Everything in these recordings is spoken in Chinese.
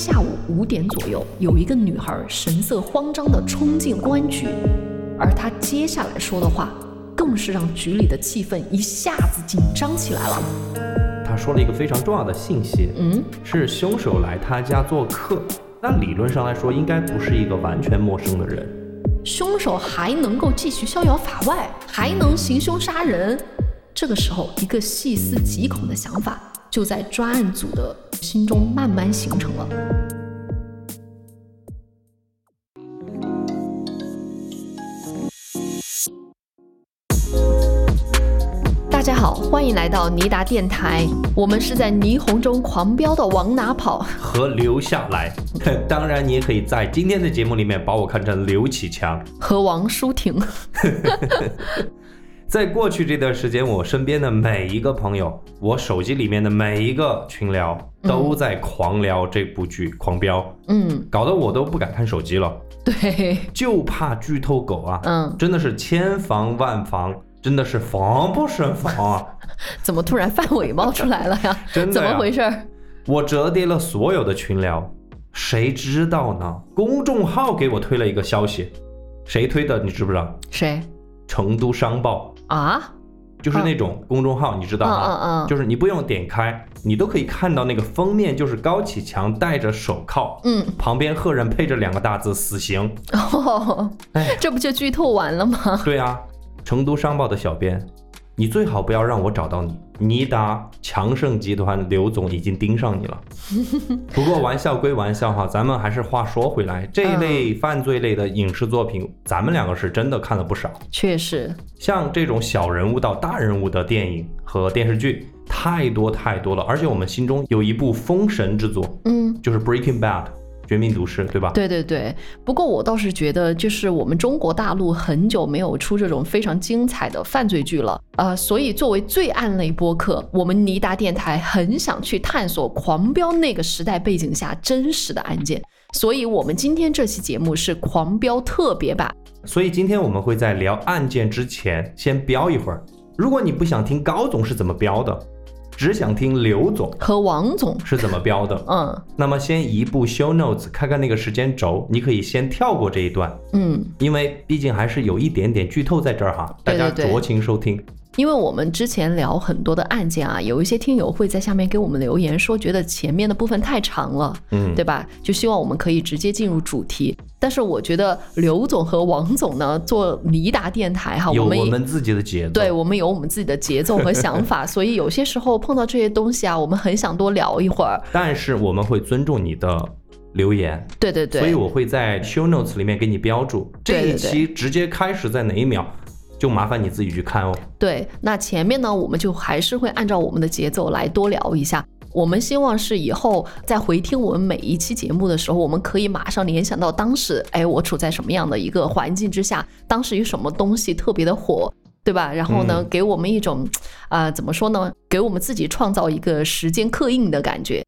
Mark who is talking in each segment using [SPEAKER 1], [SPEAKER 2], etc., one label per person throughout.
[SPEAKER 1] 下午五点左右，有一个女孩神色慌张地冲进公安局，而她接下来说的话，更是让局里的气氛一下子紧张起来了。
[SPEAKER 2] 她说了一个非常重要的信息，
[SPEAKER 1] 嗯，
[SPEAKER 2] 是凶手来她家做客。那理论上来说，应该不是一个完全陌生的人。
[SPEAKER 1] 凶手还能够继续逍遥法外，还能行凶杀人。这个时候，一个细思极恐的想法就在专案组的心中慢慢形成了。大家好，欢迎来到尼达电台。我们是在霓虹中狂飙的往哪跑？
[SPEAKER 2] 和留下来。当然，你也可以在今天的节目里面把我看成刘启强。
[SPEAKER 1] 和王舒婷。
[SPEAKER 2] 在过去这段时间，我身边的每一个朋友，我手机里面的每一个群聊，都在狂聊这部剧《狂飙》。
[SPEAKER 1] 嗯，
[SPEAKER 2] 搞得我都不敢看手机了，
[SPEAKER 1] 对，
[SPEAKER 2] 就怕剧透狗啊！
[SPEAKER 1] 嗯，
[SPEAKER 2] 真的是千防万防，真的是防不胜防啊！
[SPEAKER 1] 怎么突然范伟冒出来了呀？
[SPEAKER 2] 真的
[SPEAKER 1] 怎么回事儿？
[SPEAKER 2] 我折叠了所有的群聊，谁知道呢？公众号给我推了一个消息，谁推的？你知不知道？
[SPEAKER 1] 谁
[SPEAKER 2] 成都商报，
[SPEAKER 1] 啊？
[SPEAKER 2] 就是那种公众号，你知道吗？
[SPEAKER 1] 嗯嗯嗯
[SPEAKER 2] 就是你不用点开，你都可以看到那个封面，就是高启强戴着手铐，
[SPEAKER 1] 嗯，
[SPEAKER 2] 旁边赫然配着两个大字“死刑
[SPEAKER 1] 哦，
[SPEAKER 2] 哎
[SPEAKER 1] 这不就剧透完了吗”。？
[SPEAKER 2] 对啊，成都商报的小编，你最好不要让我找到你。尼达强盛集团刘总已经盯上你了。不过玩笑归玩笑哈，咱们还是话说回来，这一类犯罪类的影视作品，咱们两个是真的看了不少。
[SPEAKER 1] 确实，
[SPEAKER 2] 像这种小人物到大人物的电影和电视剧太多太多了，而且我们心中有一部封神之作，
[SPEAKER 1] 嗯，
[SPEAKER 2] 就是《Breaking Bad》绝命毒师，对吧？
[SPEAKER 1] 对对对。不过我倒是觉得，就是我们中国大陆很久没有出这种非常精彩的犯罪剧了，呃，所以作为罪案类播客，我们尼达电台很想去探索《狂飙》那个时代背景下真实的案件，所以我们今天这期节目是《狂飙》特别版。
[SPEAKER 2] 所以今天我们会在聊案件之前先飙一会儿。如果你不想听高总是怎么飙的，只想听刘总
[SPEAKER 1] 和王总，
[SPEAKER 2] 是怎么标的，
[SPEAKER 1] 嗯。
[SPEAKER 2] 那么先移步 show notes 看看那个时间轴，你可以先跳过这一段，
[SPEAKER 1] 嗯，
[SPEAKER 2] 因为毕竟还是有一点点剧透在这儿哈，大家酌情收听。
[SPEAKER 1] 因为我们之前聊很多的案件啊，有一些听友会在下面给我们留言说，觉得前面的部分太长了，
[SPEAKER 2] 嗯，
[SPEAKER 1] 对吧？就希望我们可以直接进入主题。但是我觉得刘总和王总呢，做尼达电台哈，
[SPEAKER 2] 有
[SPEAKER 1] 们也
[SPEAKER 2] 我们自己的节奏。
[SPEAKER 1] 对我们有我们自己的节奏和想法，所以有些时候碰到这些东西啊，我们很想多聊一会儿。
[SPEAKER 2] 但是我们会尊重你的留言，
[SPEAKER 1] 对对对，
[SPEAKER 2] 所以我会在 show notes 里面给你标注这一期直接开始在哪一秒，就麻烦你自己去看哦。
[SPEAKER 1] 对，那前面呢，我们就还是会按照我们的节奏来多聊一下。我们希望是以后在回听我们每一期节目的时候，我们可以马上联想到当时，哎，我处在什么样的一个环境之下，当时有什么东西特别的火，对吧？然后呢，
[SPEAKER 2] 嗯
[SPEAKER 1] 给我们一种，啊、怎么说呢？给我们自己创造一个时间刻印的感觉。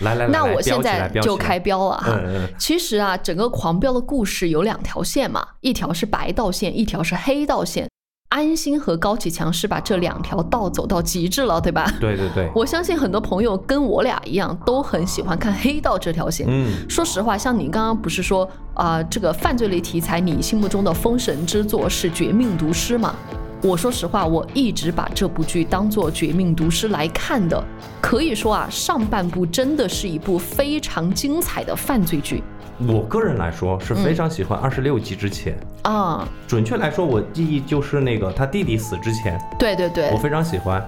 [SPEAKER 2] 来来来，
[SPEAKER 1] 那我现在就开标了哈。
[SPEAKER 2] 嗯嗯，
[SPEAKER 1] 其实啊，整个狂飙的故事有两条线嘛，一条是白道线，一条是黑道线。安心和高启强是把这两条道走到极致了，对吧？
[SPEAKER 2] 对对对，
[SPEAKER 1] 我相信很多朋友跟我俩一样，都很喜欢看黑道这条线。
[SPEAKER 2] 嗯，
[SPEAKER 1] 说实话，像你刚刚不是说啊、这个犯罪类题材，你心目中的封神之作是《绝命毒师》吗？我说实话，我一直把这部剧当做《绝命毒师》来看的。可以说啊，上半部真的是一部非常精彩的犯罪剧
[SPEAKER 2] 我个人来说是非常喜欢二十六集之前，
[SPEAKER 1] 啊。
[SPEAKER 2] 准确来说，我记忆就是那个他弟弟死之前，
[SPEAKER 1] 对对对
[SPEAKER 2] 我，非常喜欢。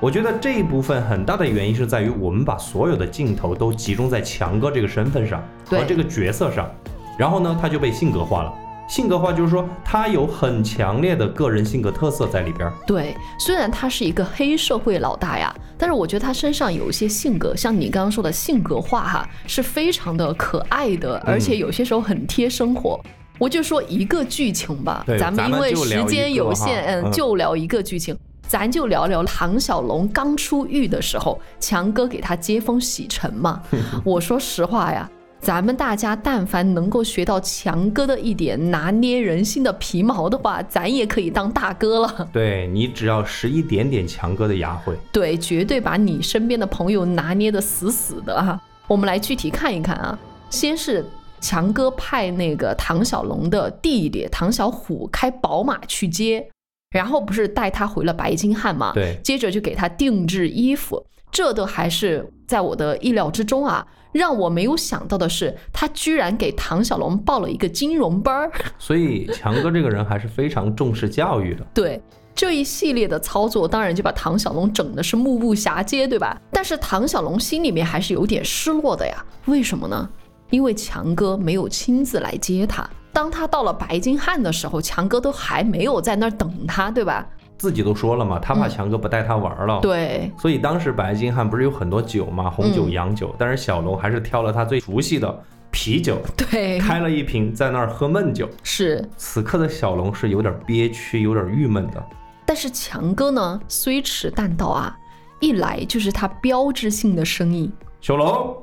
[SPEAKER 2] 我觉得这一部分很大的原因是在于我们把所有的镜头都集中在强哥这个身份上和这个角色上，然后呢，他就被性格化了。性格化就是说他有很强烈的个人性格特色在里边儿。
[SPEAKER 1] 对，虽然他是一个黑社会老大呀，但是我觉得他身上有一些性格，像你刚刚说的性格化哈，是非常的可爱的，而且有些时候很贴生活。我就说一个剧情吧，咱们因为时间有限，嗯，
[SPEAKER 2] 嗯
[SPEAKER 1] 就聊一个剧情。咱就聊聊唐小龙刚出狱的时候，强哥给他接风洗尘嘛。我说实话呀，咱们大家但凡能够学到强哥的一点拿捏人心的皮毛的话，咱也可以当大哥了。
[SPEAKER 2] 对你只要使一点点强哥的牙慧，
[SPEAKER 1] 对，绝对把你身边的朋友拿捏的死死的啊！我们来具体看一看啊。先是强哥派那个唐小龙的弟弟唐小虎开宝马去接，然后不是带他回了白金汉嘛？
[SPEAKER 2] 对
[SPEAKER 1] 接着就给他定制衣服，这都还是在我的意料之中啊。让我没有想到的是，他居然给唐小龙报了一个金融班儿。
[SPEAKER 2] 所以强哥这个人还是非常重视教育的。
[SPEAKER 1] 对这一系列的操作，当然就把唐小龙整的是目不暇接，对吧？但是唐小龙心里面还是有点失落的呀。为什么呢？因为强哥没有亲自来接他。当他到了白金汉的时候，强哥都还没有在那儿等他，对吧？
[SPEAKER 2] 自己都说了嘛，他怕强哥不带他玩了。。
[SPEAKER 1] 对，
[SPEAKER 2] 所以当时白金汉不是有很多酒嘛，红酒、洋酒，但是小龙还是挑了他最熟悉的啤酒，
[SPEAKER 1] 对，
[SPEAKER 2] 开了一瓶在那儿喝闷酒。
[SPEAKER 1] 是。
[SPEAKER 2] 此刻的小龙是有点憋屈，有点郁闷的。
[SPEAKER 1] 但是强哥呢，虽迟但到啊，一来就是他标志性的声音，
[SPEAKER 2] 小龙，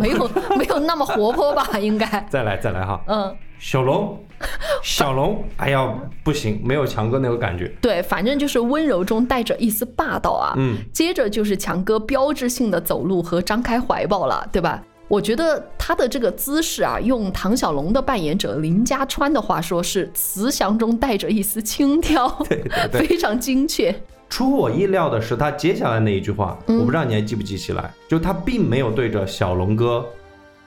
[SPEAKER 1] 没有没有那么活泼吧？应该，
[SPEAKER 2] 再来再来哈，
[SPEAKER 1] 嗯，
[SPEAKER 2] 小龙，小龙，哎呀，不行，没有强哥那个感觉。
[SPEAKER 1] 对，反正就是温柔中带着一丝霸道啊。
[SPEAKER 2] 嗯，
[SPEAKER 1] 接着就是强哥标志性的走路和张开怀抱了，对吧？我觉得他的这个姿势啊，用唐小龙的扮演者林家川的话说是慈祥中带着一丝轻佻，
[SPEAKER 2] 对对对。
[SPEAKER 1] 非常精确。
[SPEAKER 2] 出乎我意料的是，他接下来那一句话，
[SPEAKER 1] 嗯
[SPEAKER 2] 我不知道你还记不记起来，就他并没有对着小龙哥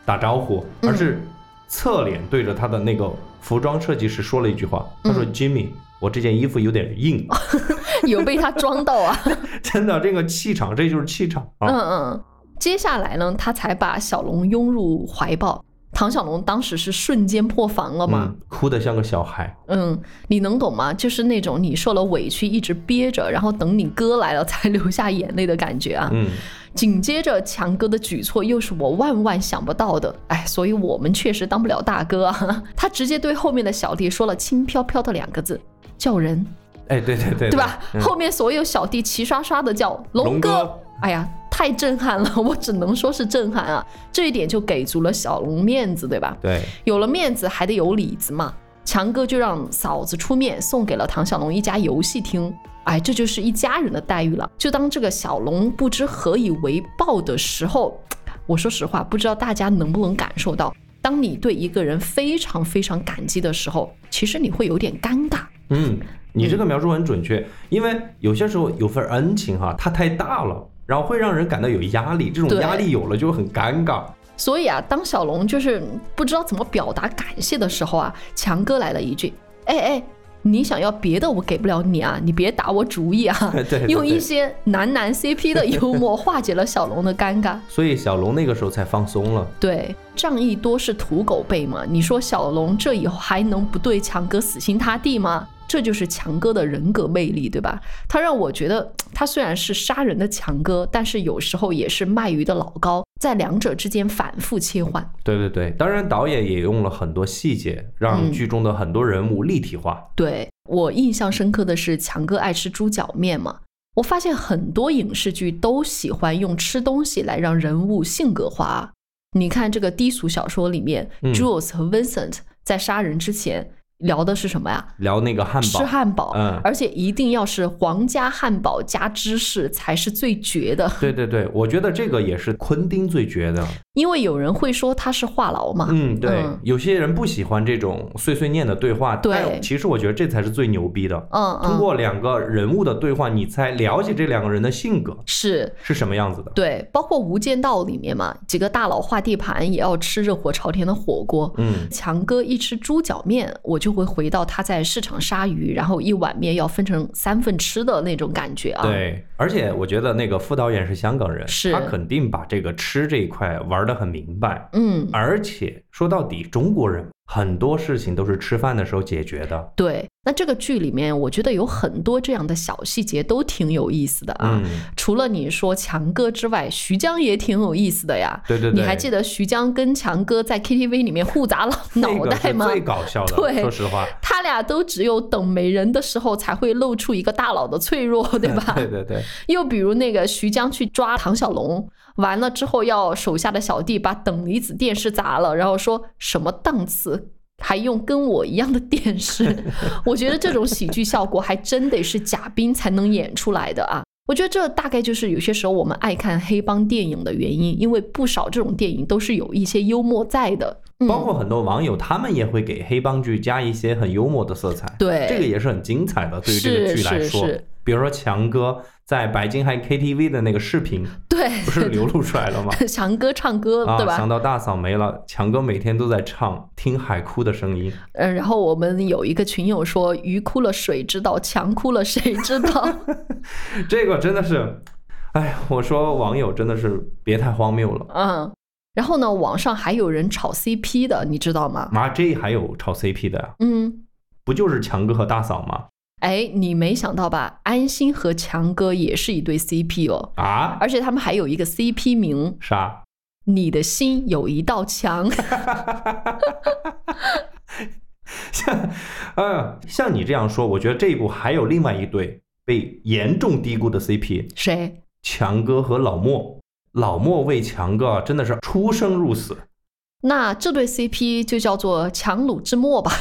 [SPEAKER 2] 打招呼，而是侧脸对着他的那个服装设计师说了一句话，他说：“Jimmy，我这件衣服有点硬。
[SPEAKER 1] 有被他装到啊。
[SPEAKER 2] 真的，这个气场，这就是气场
[SPEAKER 1] 嗯
[SPEAKER 2] 啊！
[SPEAKER 1] 嗯，接下来呢，他才把小龙拥入怀抱。唐小龙当时是瞬间破防了嘛？
[SPEAKER 2] 嗯，哭得像个小孩。
[SPEAKER 1] 嗯，你能懂吗？就是那种你受了委屈一直憋着，然后等你哥来了才 流下眼泪的感觉啊。
[SPEAKER 2] 嗯，
[SPEAKER 1] 紧接着强哥的举措又是我万万想不到的，哎，所以我们确实当不了大哥啊。他直接对后面的小弟说了轻飘飘的两个字，叫人，
[SPEAKER 2] 哎，对对对，
[SPEAKER 1] 对吧？
[SPEAKER 2] 嗯
[SPEAKER 1] 后面所有小弟齐刷刷的叫龙哥，
[SPEAKER 2] 龙哥
[SPEAKER 1] 哎呀，太震撼了，我只能说是震撼啊！这一点就给足了小龙面子，对吧？
[SPEAKER 2] 对，
[SPEAKER 1] 有了面子还得有里子嘛。强哥就让嫂子出面送给了唐小龙一家游戏厅，哎，这就是一家人的待遇了。就当这个小龙不知何以为报的时候，我说实话，不知道大家能不能感受到，当你对一个人非常非常感激的时候，其实你会有点尴尬。
[SPEAKER 2] 嗯，你这个描述很准确，因为有些时候有份恩情哈，它太大了，然后会让人感到有压力，这种压力有了就会很尴尬。
[SPEAKER 1] 所以啊，当小龙就是不知道怎么表达感谢的时候啊，强哥来了一句：“哎哎，你想要别的我给不了你啊，你别打我主意啊。
[SPEAKER 2] 对对对
[SPEAKER 1] 用一些男男 CP 的幽默化解了小龙的尴尬。
[SPEAKER 2] 所以小龙那个时候才放松了。
[SPEAKER 1] 对，仗义多是土狗辈嘛，你说小龙这以后还能不对强哥死心塌地吗？这就是强哥的人格魅力，对吧？他让我觉得，他虽然是杀人的强哥，但是有时候也是卖鱼的老高，在两者之间反复切换。
[SPEAKER 2] 对对对，当然导演也用了很多细节，让
[SPEAKER 1] 嗯
[SPEAKER 2] 剧中的很多人物立体化。
[SPEAKER 1] 对我印象深刻的是强哥爱吃猪脚面嘛，我发现很多影视剧都喜欢用吃东西来让人物性格化啊。你看这个低俗小说里面、
[SPEAKER 2] 嗯。
[SPEAKER 1] J u l e s 和 Vincent 在杀人之前聊的是什么呀？
[SPEAKER 2] 聊那个汉堡，
[SPEAKER 1] 吃汉堡，
[SPEAKER 2] 嗯
[SPEAKER 1] 而且一定要是皇家汉堡加芝士才是最绝的。
[SPEAKER 2] 对对对，我觉得这个也是昆汀最绝的。
[SPEAKER 1] 因为有人会说他是话痨嘛，
[SPEAKER 2] 嗯，对，
[SPEAKER 1] 嗯
[SPEAKER 2] 有些人不喜欢这种碎碎念的对话，
[SPEAKER 1] 对
[SPEAKER 2] 但其实我觉得这才是最牛逼的。
[SPEAKER 1] 嗯嗯，
[SPEAKER 2] 通过两个人物的对话，你才了解这两个人的性格
[SPEAKER 1] 是
[SPEAKER 2] 是什么样子的。
[SPEAKER 1] 对，包括《无间道》里面嘛，几个大佬画地盘也要吃热火朝天的火锅。
[SPEAKER 2] 嗯，
[SPEAKER 1] 强哥一吃猪脚面，我就会回到他在市场杀鱼，然后一碗面要分成三份吃的那种感觉啊。，
[SPEAKER 2] 对，而且我觉得那个副导演是香港人，
[SPEAKER 1] 是
[SPEAKER 2] 他肯定把这个吃这一块玩得很明白。
[SPEAKER 1] 嗯，
[SPEAKER 2] 而且说到底，中国人很多事情都是吃饭的时候解决的。
[SPEAKER 1] 对。那这个剧里面，我觉得有很多这样的小细节都挺有意思的啊。
[SPEAKER 2] 嗯，
[SPEAKER 1] 除了你说强哥之外，徐江也挺有意思的呀。
[SPEAKER 2] 对对对，
[SPEAKER 1] 你还记得徐江跟强哥在 KTV 里面互砸了脑袋吗？
[SPEAKER 2] 最搞笑的，
[SPEAKER 1] 对
[SPEAKER 2] 说实话，
[SPEAKER 1] 他俩都只有等没人的时候才会露出一个大佬的脆弱，对吧？
[SPEAKER 2] 对对对，
[SPEAKER 1] 又比如那个徐江去抓唐小龙，完了之后要手下的小弟把等离子电视砸了，然后说什么档次。还用跟我一样的电视，我觉得这种喜剧效果还真得是贾冰才能演出来的啊！我觉得这大概就是有些时候我们爱看黑帮电影的原因，因为不少这种电影都是有一些幽默在的。嗯
[SPEAKER 2] 包括很多网友，他们也会给黑帮剧加一些很幽默的色彩，
[SPEAKER 1] 对
[SPEAKER 2] 这个也是很精彩的。对于这个剧来说
[SPEAKER 1] 是是，
[SPEAKER 2] 比如说强哥在白金汉 KTV 的那个视频，
[SPEAKER 1] 对，
[SPEAKER 2] 不是流露出来了吗？
[SPEAKER 1] 强哥唱歌，
[SPEAKER 2] 啊
[SPEAKER 1] 对，吧
[SPEAKER 2] 想？到大嫂没了，强哥每天都在唱，听海哭的声音。
[SPEAKER 1] 嗯，然后我们有一个群友说：“鱼哭了谁知道，强哭了谁知道。
[SPEAKER 2] 这个真的是，哎，我说网友真的是别太荒谬了”。
[SPEAKER 1] 嗯，然后呢，网上还有人炒 CP 的，你知道吗？
[SPEAKER 2] 妈，这还有炒 CP 的呀？
[SPEAKER 1] 嗯，
[SPEAKER 2] 不就是强哥和大嫂吗？
[SPEAKER 1] 哎，你没想到吧？安心和强哥也是一对 CP 哦，
[SPEAKER 2] 啊？
[SPEAKER 1] 而且他们还有一个 CP 名
[SPEAKER 2] 啥？“
[SPEAKER 1] 你的心有一道墙
[SPEAKER 2] 像，嗯，像你这样说，我觉得这一部还有另外一对被严重低估的 CP，”
[SPEAKER 1] 谁？
[SPEAKER 2] 强哥和老莫。老莫为强哥啊真的是出生入死。
[SPEAKER 1] 那这对 CP 就叫做强弩之末吧。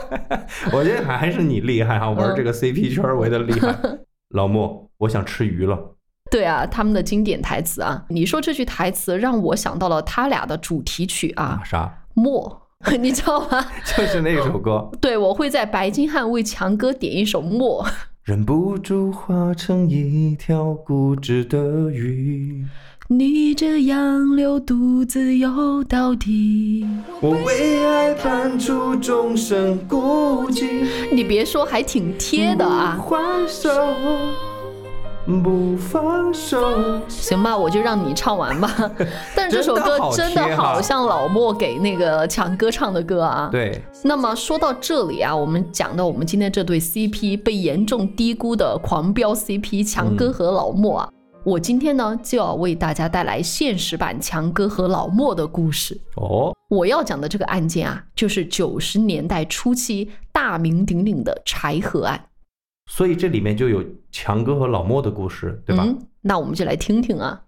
[SPEAKER 2] 我觉得还还是你厉害哈，玩
[SPEAKER 1] 嗯
[SPEAKER 2] 这个 CP 圈儿玩的厉害。老莫，我想吃鱼了。
[SPEAKER 1] 对啊，他们的经典台词啊，你说这句台词让我想到了他俩的主题曲啊，
[SPEAKER 2] 啥？
[SPEAKER 1] 莫，你知道吗？
[SPEAKER 2] 就是那首歌。
[SPEAKER 1] 对，我会在白金汉为强哥点一首莫。
[SPEAKER 2] 忍不住化成一条固执的鱼。
[SPEAKER 1] 你这样流独自游到底。
[SPEAKER 2] 我为爱判处终身孤寂。
[SPEAKER 1] 你别说，还挺贴的啊。
[SPEAKER 2] 不还手，不放手。
[SPEAKER 1] 行吧，我就让你唱完吧。但这首歌真
[SPEAKER 2] 的好
[SPEAKER 1] 像老莫给那个强哥唱的歌啊。。
[SPEAKER 2] 对，
[SPEAKER 1] 那么说到这里啊，我们讲到我们今天这对 CP 被严重低估的狂飙 CP 强哥和老莫啊，我今天呢就要为大家带来现实版强哥和老莫的故事。
[SPEAKER 2] 哦，
[SPEAKER 1] 我要讲的这个案件啊，就是九十年代初期大名鼎鼎的柴河案，
[SPEAKER 2] 所以这里面就有强哥和老莫的故事，对吧？
[SPEAKER 1] 嗯，那我们就来听听啊。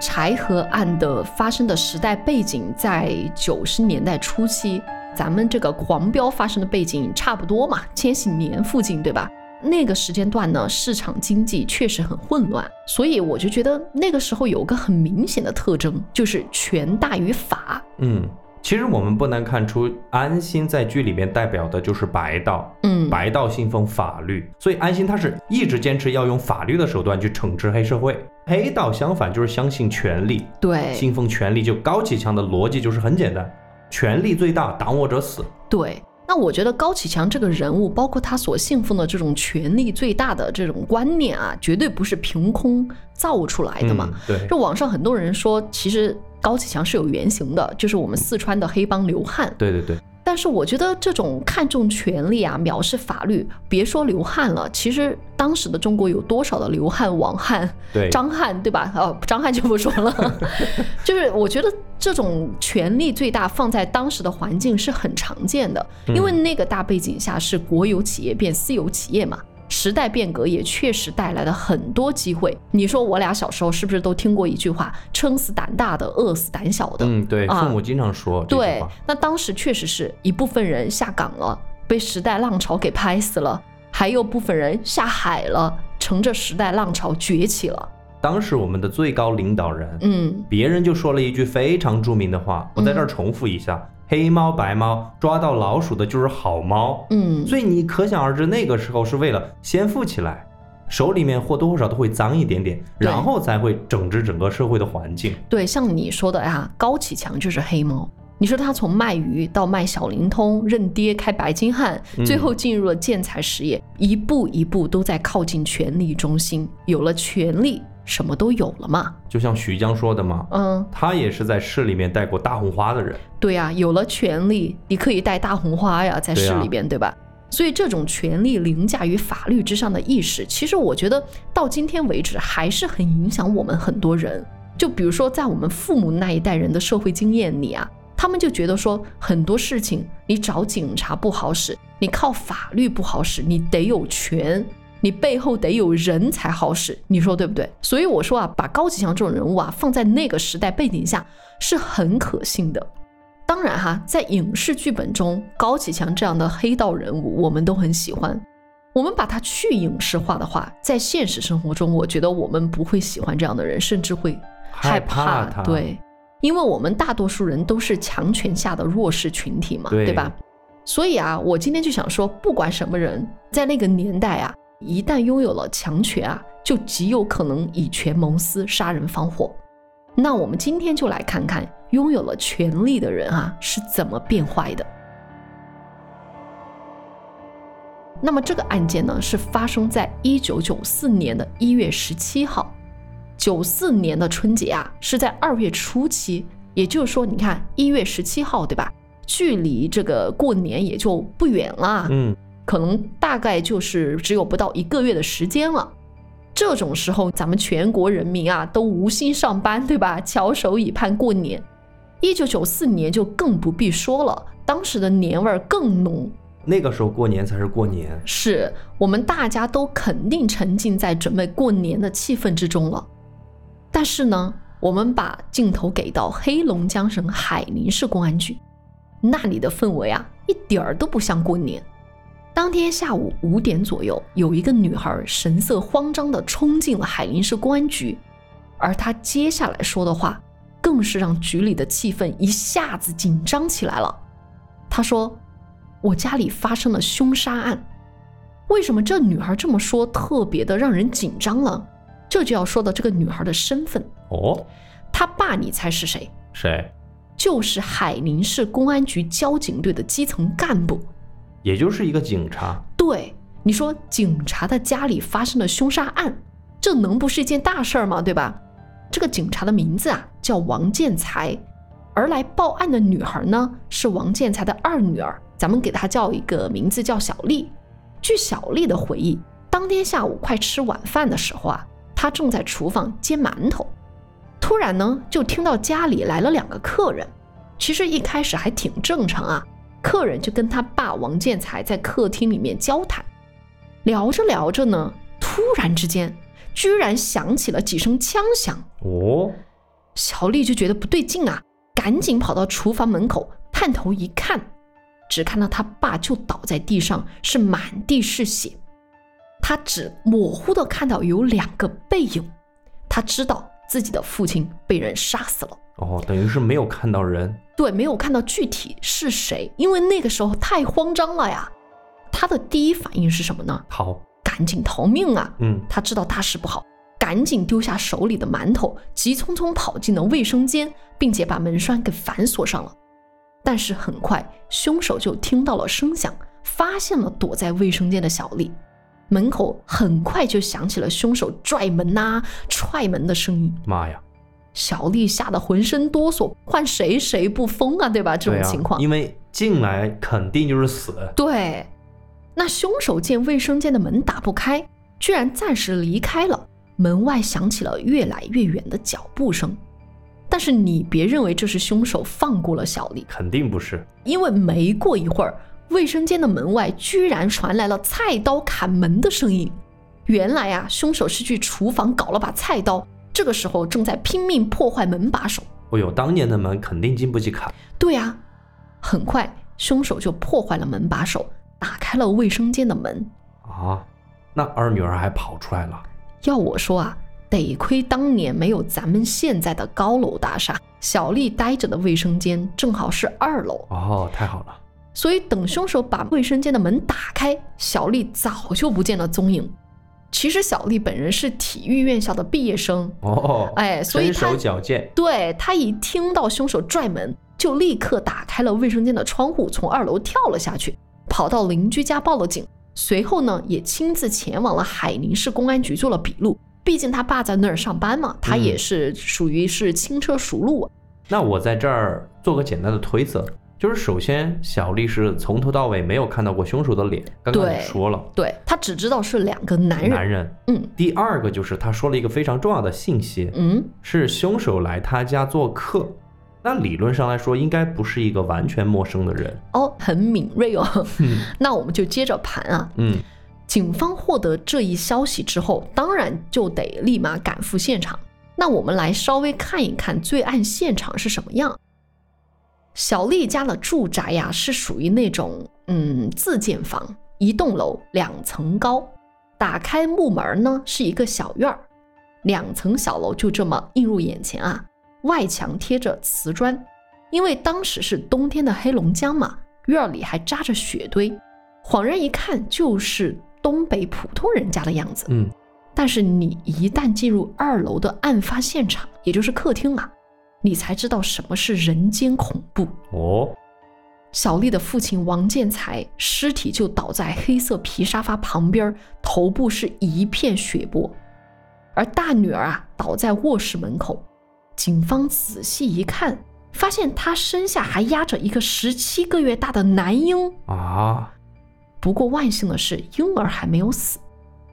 [SPEAKER 1] 柴河案的发生的时代背景在九十年代初期，咱们这个狂飙发生的背景差不多嘛，千禧年附近，对吧？那个时间段呢，市场经济确实很混乱，所以我就觉得那个时候有个很明显的特征，就是权大于法。
[SPEAKER 2] 嗯，其实我们不难看出，安心在剧里面代表的就是白道。
[SPEAKER 1] 嗯，
[SPEAKER 2] 白道信奉法律，所以安心他是一直坚持要用法律的手段去惩治黑社会。黑道相反就是相信权力，
[SPEAKER 1] 对，
[SPEAKER 2] 信奉权力。就高启强的逻辑就是很简单，权力最大，挡我者死。
[SPEAKER 1] 对，那我觉得高启强这个人物，包括他所信奉的这种权力最大的这种观念啊，绝对不是凭空造出来的嘛。
[SPEAKER 2] 嗯、对，
[SPEAKER 1] 就网上很多人说，其实高启强是有原型的，就是我们四川的黑帮刘汉。
[SPEAKER 2] 对对对，
[SPEAKER 1] 但是我觉得这种看重权力啊，藐视法律，别说刘汉了，其实当时的中国有多少的刘汉、王汉、张翰，对吧？哦，张翰就不说了，就是我觉得这种权力最大放在当时的环境是很常见的，因为那个大背景下是国有企业变私有企业嘛。时代变革也确实带来了很多机会。你说我俩小时候是不是都听过一句话：“撑死胆大的，饿死胆小的。”
[SPEAKER 2] 嗯，对，
[SPEAKER 1] 啊
[SPEAKER 2] 父母经常说
[SPEAKER 1] 对。，那当时确实是一部分人下岗了，被时代浪潮给拍死了；还有部分人下海了，乘着时代浪潮崛起了。
[SPEAKER 2] 当时我们的最高领导人，
[SPEAKER 1] 嗯，
[SPEAKER 2] 别人就说了一句非常著名的话，我在这儿重复一下：黑猫白猫，抓到老鼠的就是好猫。
[SPEAKER 1] 嗯，
[SPEAKER 2] 所以你可想而知，那个时候是为了先富起来，手里面或多或少都会脏一点点，然后才会整治整个社会的环境。
[SPEAKER 1] 对，像你说的呀，高启强就是黑猫。你说他从卖鱼到卖小灵通，认爹开白金汉，
[SPEAKER 2] 嗯
[SPEAKER 1] 最后进入了建材实业，一步一步都在靠近权力中心。有了权力，什么都有了嘛。
[SPEAKER 2] 就像徐江说的嘛，
[SPEAKER 1] 嗯，
[SPEAKER 2] 他也是在市里面带过大红花的人。
[SPEAKER 1] 对呀、有了权力，你可以带大红花呀，在市里边，对吧？所以这种权力凌驾于法律之上的意识，其实我觉得到今天为止还是很影响我们很多人。就比如说，在我们父母那一代人的社会经验里啊，他们就觉得说很多事情你找警察不好使，你靠法律不好使，你得有权，你背后得有人才好使，你说对不对？所以我说啊，把高启强这种人物啊放在那个时代背景下是很可信的。当然哈，在影视剧本中，高启强这样的黑道人物，我们都很喜欢。我们把他去影视化的话，在现实生活中，我觉得我们不会喜欢这样的人，甚至会害
[SPEAKER 2] 怕他。
[SPEAKER 1] 对，因为我们大多数人都是强权下的弱势群体嘛，
[SPEAKER 2] 对
[SPEAKER 1] 吧？所以啊，我今天就想说，不管什么人，在那个年代啊，一旦拥有了强权啊，就极有可能以权谋私，杀人放火。那我们今天就来看看，拥有了权力的人啊是怎么变坏的。那么这个案件呢，是发生在一九九四年的一月十七号。九四年的春节啊，是在二月初七，也就是说，你看一月十七号，对吧？距离这个过年也就不远了，
[SPEAKER 2] 嗯，
[SPEAKER 1] 可能大概就是只有不到一个月的时间了。这种时候，咱们全国人民啊，都无心上班，对吧？翘首以盼过年。一九九四年就更不必说了，当时的年味儿更浓。
[SPEAKER 2] 那个时候过年才是过年，
[SPEAKER 1] 是我们大家都肯定沉浸在准备过年的气氛之中了。但是呢，我们把镜头给到黑龙江省海宁市公安局，那里的氛围啊，一点儿都不像过年。当天下午五点左右，有一个女孩神色慌张地冲进了海宁市公安局，而她接下来说的话，更是让局里的气氛一下子紧张起来了。她说。我家里发生了凶杀案，为什么这女孩这么说，特别的让人紧张了？这就要说到这个女孩的身份
[SPEAKER 2] 哦。
[SPEAKER 1] 她爸，你猜是谁？
[SPEAKER 2] 谁？
[SPEAKER 1] 就是海宁市公安局交警队的基层干部，
[SPEAKER 2] 也就是一个警察。
[SPEAKER 1] 对，你说警察的家里发生了凶杀案，这能不是一件大事儿吗？对吧？这个警察的名字啊叫王建才，而来报案的女孩呢是王建才的二女儿。咱们给她叫一个名字，叫小丽。据小丽的回忆，当天下午快吃晚饭的时候啊，她正在厨房煎馒头，突然呢，就听到家里来了两个客人。其实一开始还挺正常啊，客人就跟他爸王建才在客厅里面交谈，聊着聊着呢，突然之间，居然响起了几声枪响。
[SPEAKER 2] 哦，
[SPEAKER 1] 小丽就觉得不对劲啊，赶紧跑到厨房门口，探头一看。只看到他爸就倒在地上，是满地是血。他只模糊的看到有两个背影，他知道自己的父亲被人杀死了。
[SPEAKER 2] 哦，等于是没有看到人，
[SPEAKER 1] 对，没有看到具体是谁，因为那个时候太慌张了呀。他的第一反应是什么呢？
[SPEAKER 2] 逃，
[SPEAKER 1] 赶紧逃命啊！
[SPEAKER 2] 嗯，
[SPEAKER 1] 他知道大事不好，赶紧丢下手里的馒头，急匆匆跑进了卫生间，并且把门栓给反锁上了。但是很快，凶手就听到了声响，发现了躲在卫生间的小丽。门口很快就响起了凶手拽门呐、踹门的声音。
[SPEAKER 2] 妈呀！
[SPEAKER 1] 小丽吓得浑身哆嗦，换谁谁不疯啊？对吧？这种情况，
[SPEAKER 2] 因为进来肯定就是死。
[SPEAKER 1] 对。那凶手见卫生间的门打不开，居然暂时离开了。门外响起了越来越远的脚步声。但是你别认为这是凶手放过了小丽，
[SPEAKER 2] 肯定不是，
[SPEAKER 1] 因为没过一会儿，卫生间的门外居然传来了菜刀砍门的声音。原来啊，凶手是去厨房搞了把菜刀，这个时候正在拼命破坏门把手。
[SPEAKER 2] 哦呦，当年的门肯定经不起砍。
[SPEAKER 1] 对啊，很快凶手就破坏了门把手，打开了卫生间的门。
[SPEAKER 2] 啊，那二女儿还跑出来了。
[SPEAKER 1] 要我说啊。得亏当年没有咱们现在的高楼大厦，小丽待着的卫生间正好是二楼
[SPEAKER 2] 哦，太好了。
[SPEAKER 1] 所以等凶手把卫生间的门打开，小丽早就不见了踪影。其实小丽本人是体育院校的毕业生
[SPEAKER 2] 哦，
[SPEAKER 1] 哎，所以
[SPEAKER 2] 身手矫健。
[SPEAKER 1] 对他一听到凶手拽门，就立刻打开了卫生间的窗户，从二楼跳了下去，跑到邻居家报了警。随后呢，也亲自前往了海宁市公安局做了笔录。毕竟他爸在那儿上班嘛，他也是属于是轻车熟路。
[SPEAKER 2] 那我在这儿做个简单的推测，就是首先小丽是从头到尾没有看到过凶手的脸，刚刚也说了，
[SPEAKER 1] 对她只知道是两个男人。
[SPEAKER 2] 男人，
[SPEAKER 1] 嗯。
[SPEAKER 2] 第二个就是她说了一个非常重要的信息，
[SPEAKER 1] 嗯，
[SPEAKER 2] 是凶手来她家做客，那理论上来说应该不是一个完全陌生的人
[SPEAKER 1] 哦，很敏锐哦。嗯 那我们就接着盘啊，
[SPEAKER 2] 嗯。
[SPEAKER 1] 警方获得这一消息之后，当然就得立马赶赴现场。那我们来稍微看一看罪案现场是什么样。小丽家的住宅呀，是属于那种嗯自建房，一栋楼两层高，打开木门呢是一个小院儿，两层小楼就这么映入眼前啊。外墙贴着瓷砖，因为当时是冬天的黑龙江嘛，院里还扎着雪堆，恍然一看就是东北普通人家的样子。
[SPEAKER 2] 嗯，
[SPEAKER 1] 但是你一旦进入二楼的案发现场，也就是客厅啊，你才知道什么是人间恐怖。
[SPEAKER 2] 哦，
[SPEAKER 1] 小丽的父亲王建才尸体就倒在黑色皮沙发旁边，头部是一片血泊，而大女儿啊倒在卧室门口。警方仔细一看，发现她身下还压着一个十七个月大的男婴
[SPEAKER 2] 啊。
[SPEAKER 1] 不过万幸的是，婴儿还没有死。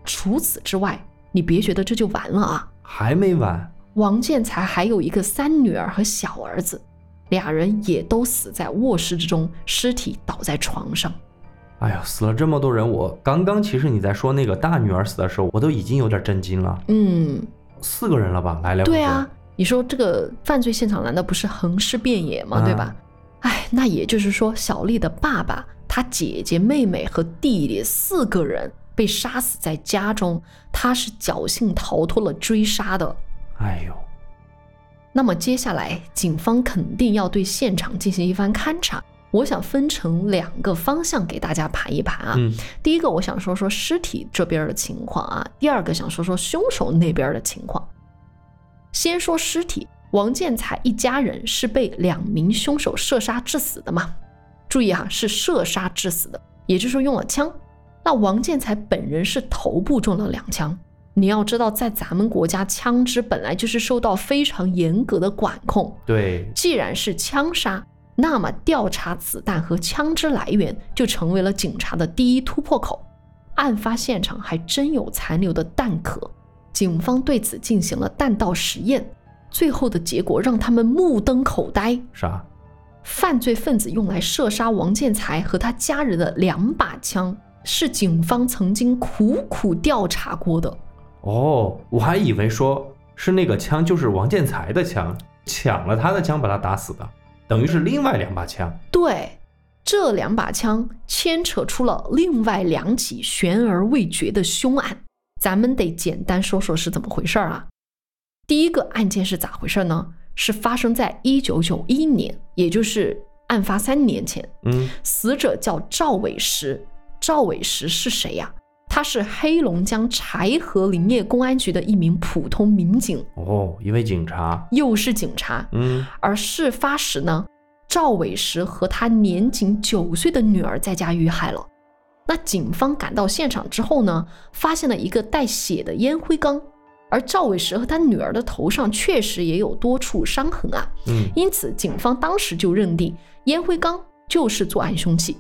[SPEAKER 1] 除此之外，你别觉得这就完了啊，
[SPEAKER 2] 还没完。
[SPEAKER 1] 王建才还有一个三女儿和小儿子，俩人也都死在卧室之中，尸体倒在床上。
[SPEAKER 2] 哎呀，死了这么多人！我刚刚其实你在说那个大女儿死的时候，我都已经有点震惊了。
[SPEAKER 1] 嗯，
[SPEAKER 2] 四个人了吧？来了。
[SPEAKER 1] 对啊。你说这个犯罪现场难道不是横尸遍野吗？对吧？哎，那也就是说，小丽的爸爸、她姐姐、妹妹和弟弟四个人被杀死在家中，她是侥幸逃脱了追杀的。
[SPEAKER 2] 哎呦，
[SPEAKER 1] 那么接下来警方肯定要对现场进行一番勘查。我想分成两个方向给大家盘一盘啊。
[SPEAKER 2] 嗯。
[SPEAKER 1] 第一个，我想说说尸体这边的情况啊。第二个，想说说凶手那边的情况。先说尸体，王建才一家人是被两名凶手射杀致死的嘛？注意哈，是射杀致死的，也就是说用了枪。那王建才本人是头部中了两枪。你要知道，在咱们国家，枪支本来就是受到非常严格的管控。
[SPEAKER 2] 对，
[SPEAKER 1] 既然是枪杀，那么调查子弹和枪支来源就成为了警察的第一突破口。案发现场还真有残留的弹壳。警方对此进行了弹道实验，最后的结果让他们目瞪口呆。
[SPEAKER 2] 啥？
[SPEAKER 1] 犯罪分子用来射杀王建才和他家人的两把枪，是警方曾经苦苦调查过的。
[SPEAKER 2] 哦，我还以为说是那个枪就是王建才的枪，抢了他的枪把他打死的，等于是另外两把枪。
[SPEAKER 1] 对，这两把枪牵扯出了另外两起悬而未决的凶案。咱们得简单说说是怎么回事儿啊？第一个案件是咋回事呢？是发生在一九九一年，也就是案发三年前。
[SPEAKER 2] 嗯，
[SPEAKER 1] 死者叫赵伟石。赵伟石是谁呀？他是黑龙江柴河林业公安局的一名普通民警。
[SPEAKER 2] 哦，一位警察，
[SPEAKER 1] 又是警察。
[SPEAKER 2] 嗯，
[SPEAKER 1] 而事发时呢，赵伟石和他年仅九岁的女儿在家遇害了。那警方赶到现场之后呢，发现了一个带血的烟灰缸，而赵伟石和他女儿的头上确实也有多处伤痕啊。
[SPEAKER 2] 嗯，
[SPEAKER 1] 因此警方当时就认定烟灰缸就是作案凶器。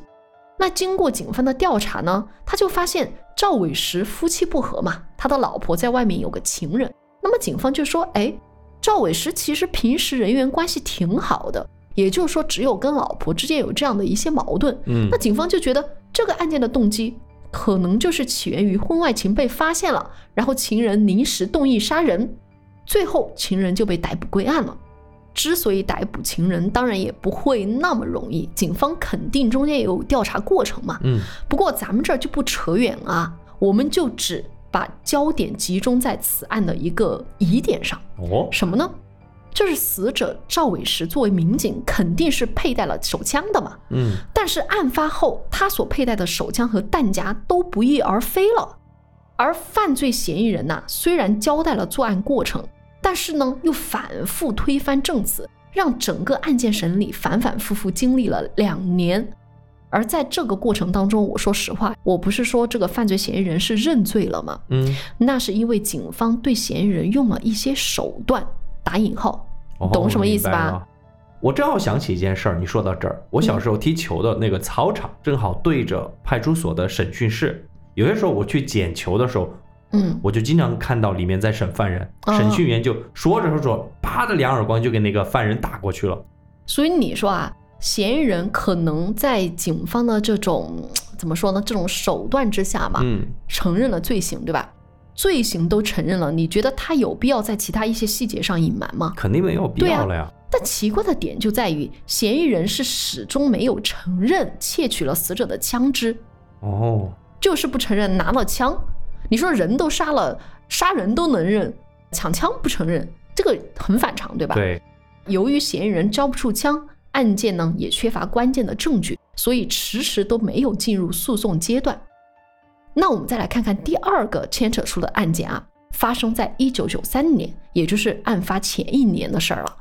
[SPEAKER 1] 那经过警方的调查呢，他就发现赵伟石夫妻不和嘛，他的老婆在外面有个情人。那么警方就说，哎，赵伟石其实平时人缘关系挺好的。也就是说，只有跟老婆之间有这样的一些矛盾，
[SPEAKER 2] 嗯，
[SPEAKER 1] 那警方就觉得这个案件的动机可能就是起源于婚外情被发现了，然后情人临时动意杀人，最后情人就被逮捕归案了。之所以逮捕情人，当然也不会那么容易，警方肯定中间也有调查过程嘛，
[SPEAKER 2] 嗯。
[SPEAKER 1] 不过咱们这儿就不扯远啊，我们就只把焦点集中在此案的一个疑点上，
[SPEAKER 2] 哦，
[SPEAKER 1] 什么呢？就是死者赵伟石作为民警，肯定是佩戴了手枪的嘛。
[SPEAKER 2] 嗯，
[SPEAKER 1] 但是案发后，他所佩戴的手枪和弹夹都不翼而飞了。而犯罪嫌疑人呐，虽然交代了作案过程，但是呢，又反复推翻证词，让整个案件审理反反复复经历了两年。而在这个过程当中，我说实话，我不是说这个犯罪嫌疑人是认罪了吗？
[SPEAKER 2] 嗯，
[SPEAKER 1] 那是因为警方对嫌疑人用了一些手段。打引号，懂什么意思吧？
[SPEAKER 2] 我正好想起一件事儿，你说到这儿，我小时候踢球的那个操场正好对着派出所的审讯室。有些时候我去捡球的时候，
[SPEAKER 1] 嗯，
[SPEAKER 2] 我就经常看到里面在审犯人，审讯员就说着说着，啪的两耳光就给那个犯人打过去了。
[SPEAKER 1] 所以你说啊，嫌疑人可能在警方的这种怎么说呢？这种手段之下嘛，
[SPEAKER 2] 嗯，
[SPEAKER 1] 承认了罪行，对吧？罪行都承认了，你觉得他有必要在其他一些细节上隐瞒吗？
[SPEAKER 2] 肯定没有必要了呀。
[SPEAKER 1] 但奇怪的点就在于，嫌疑人是始终没有承认窃取了死者的枪支，
[SPEAKER 2] 哦，
[SPEAKER 1] 就是不承认拿了枪。你说人都杀了，杀人都能认，抢枪不承认，这个很反常，对吧？
[SPEAKER 2] 对，
[SPEAKER 1] 由于嫌疑人交不出枪，案件呢也缺乏关键的证据，所以迟迟都没有进入诉讼阶段。那我们再来看看第二个牵扯出的案件啊，发生在一九九三年，也就是案发前一年的事儿了。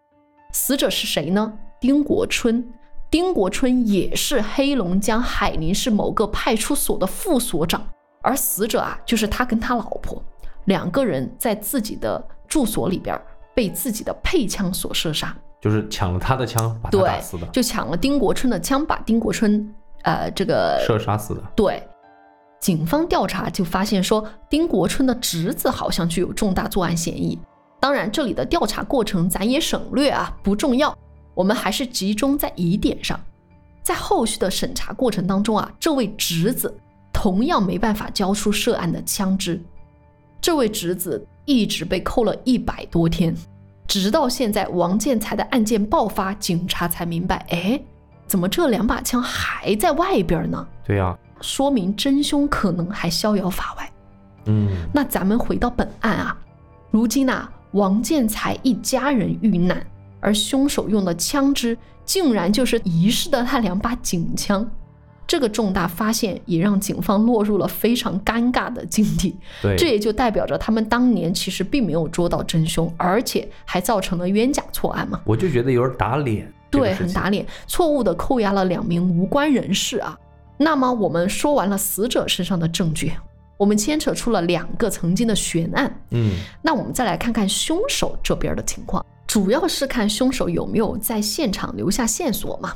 [SPEAKER 1] 死者是谁呢？丁国春。丁国春也是黑龙江海宁市某个派出所的副所长，而死者啊，就是他跟他老婆两个人在自己的住所里边被自己的配枪所射杀，
[SPEAKER 2] 就是抢了他的枪把他打死的，，
[SPEAKER 1] 就抢了丁国春的枪，把丁国春呃这个
[SPEAKER 2] 射杀死的。
[SPEAKER 1] 对，警方调查就发现说，丁国春的侄子好像具有重大作案嫌疑。当然，这里的调查过程咱也省略啊，不重要。我们还是集中在疑点上。在后续的审查过程当中啊，这位侄子同样没办法交出涉案的枪支。这位侄子一直被扣了一百多天，直到现在王建才的案件爆发，警察才明白，哎，怎么这两把枪还在外边呢？
[SPEAKER 2] 对呀、
[SPEAKER 1] 说明真凶可能还逍遥法外。
[SPEAKER 2] 嗯，
[SPEAKER 1] 那咱们回到本案啊，如今啊，王建才一家人遇难，而凶手用的枪支竟然就是遗失的那两把警枪。这个重大发现也让警方落入了非常尴尬的境地，
[SPEAKER 2] 对，
[SPEAKER 1] 这也就代表着他们当年其实并没有捉到真凶，而且还造成了冤假错案嘛。
[SPEAKER 2] 我就觉得有点打脸。
[SPEAKER 1] 对，很打脸，错误的扣押了两名无关人士啊。那么我们说完了死者身上的证据，我们牵扯出了两个曾经的悬案。
[SPEAKER 2] 嗯，
[SPEAKER 1] 那我们再来看看凶手这边的情况，主要是看凶手有没有在现场留下线索嘛。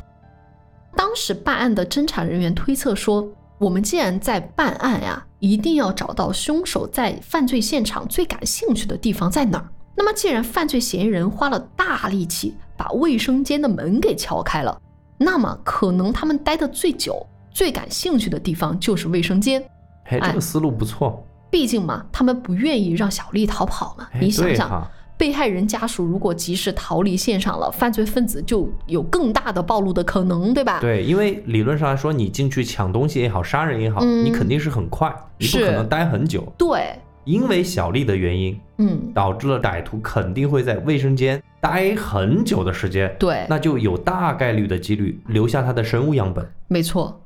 [SPEAKER 1] 当时办案的侦查人员推测说，我们既然在办案呀、一定要找到凶手在犯罪现场最感兴趣的地方在哪儿。那么，既然犯罪嫌疑人花了大力气把卫生间的门给敲开了，那么可能他们待的最久、最感兴趣的地方就是卫生间。
[SPEAKER 2] 哎，这
[SPEAKER 1] 哎
[SPEAKER 2] 个思路不错。
[SPEAKER 1] 毕竟嘛，他们不愿意让小丽逃跑嘛。
[SPEAKER 2] 哎
[SPEAKER 1] 你想想，被害人家属如果及时逃离现场了，犯罪分子就有更大的暴露的可能，对吧？
[SPEAKER 2] 对，因为理论上来说，你进去抢东西也好，杀人也好，
[SPEAKER 1] 嗯
[SPEAKER 2] 你肯定是很快，你不可能待很久。
[SPEAKER 1] 对，
[SPEAKER 2] 因为小丽的原因，
[SPEAKER 1] 嗯，
[SPEAKER 2] 导致了歹徒肯定会在卫生间待很久的时间，
[SPEAKER 1] 对，
[SPEAKER 2] 那就有大概率的几率留下他的生物样本。
[SPEAKER 1] 没错。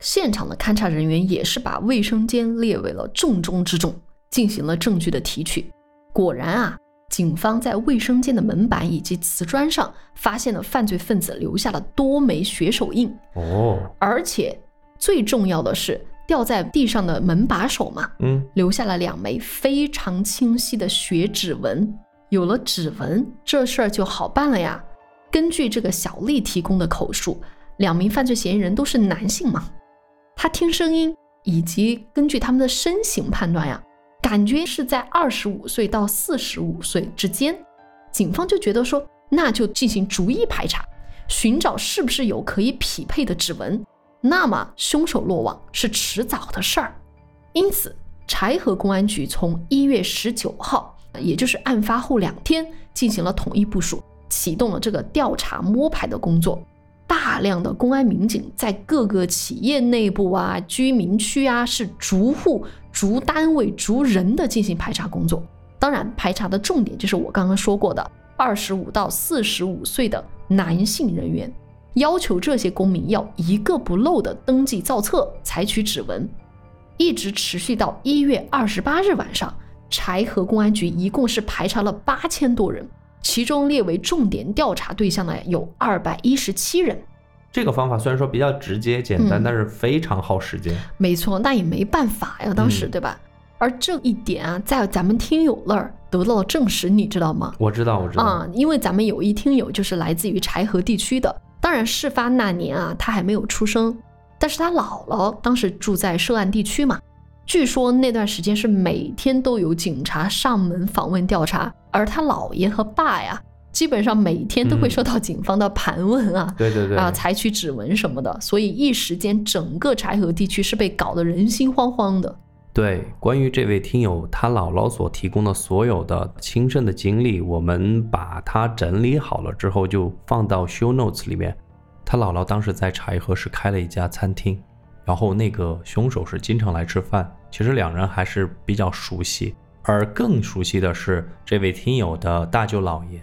[SPEAKER 1] 现场的勘查人员也是把卫生间列为了重中之重，进行了证据的提取。果然啊，警方在卫生间的门板以及瓷砖上发现了犯罪分子留下的多枚血手印，
[SPEAKER 2] 哦，
[SPEAKER 1] 而且最重要的是，掉在地上的门把手嘛，
[SPEAKER 2] 嗯，
[SPEAKER 1] 留下了两枚非常清晰的血指纹。有了指纹，这事儿就好办了呀。根据这个小丽提供的口述，两名犯罪嫌疑人都是男性嘛，他听声音以及根据他们的身形判断呀，感觉是在二十五岁到四十五岁之间。警方就觉得说，那就进行逐一排查，寻找是不是有可以匹配的指纹。那么凶手落网是迟早的事儿。因此，柴河公安局从一月十九号，也就是案发后两天，进行了统一部署，启动了这个调查摸排的工作。大量的公安民警在各个企业内部啊、居民区啊，是逐户、逐单位、逐人的进行排查工作。当然，排查的重点就是我刚刚说过的二十五到四十五岁的男性人员，要求这些公民要一个不漏的登记造册、采取指纹，一直持续到一月二十八日晚上。柴河公安局一共是排查了八千多人，其中列为重点调查对象的有二百一十七人。
[SPEAKER 2] 这个方法虽然说比较直接简单，
[SPEAKER 1] 嗯
[SPEAKER 2] 但是非常耗时间。
[SPEAKER 1] 没错，那也没办法呀，当时、
[SPEAKER 2] 嗯
[SPEAKER 1] 对吧？而这一点啊，在咱们听友那儿得到了证实，你知道吗？
[SPEAKER 2] 我知道，我知道。
[SPEAKER 1] 啊、因为咱们有一听友就是来自于柴河地区的，当然事发那年啊，他还没有出生，但是他姥姥当时住在涉案地区嘛，据说那段时间是每天都有警察上门访问调查，而他姥爷和爸呀，基本上每天都会
[SPEAKER 2] 嗯
[SPEAKER 1] 受到警方的盘问啊。
[SPEAKER 2] 对对对，
[SPEAKER 1] 啊，采取指纹什么的，所以一时间整个柴河地区是被搞得人心惶惶的。
[SPEAKER 2] 对，关于这位听友他姥姥所提供的所有的亲身的经历，我们把它整理好了之后，就放到 show notes 里面。他姥姥当时在柴河是开了一家餐厅，然后那个凶手是经常来吃饭，其实两人还是比较熟悉。而更熟悉的是这位听友的大舅姥爷。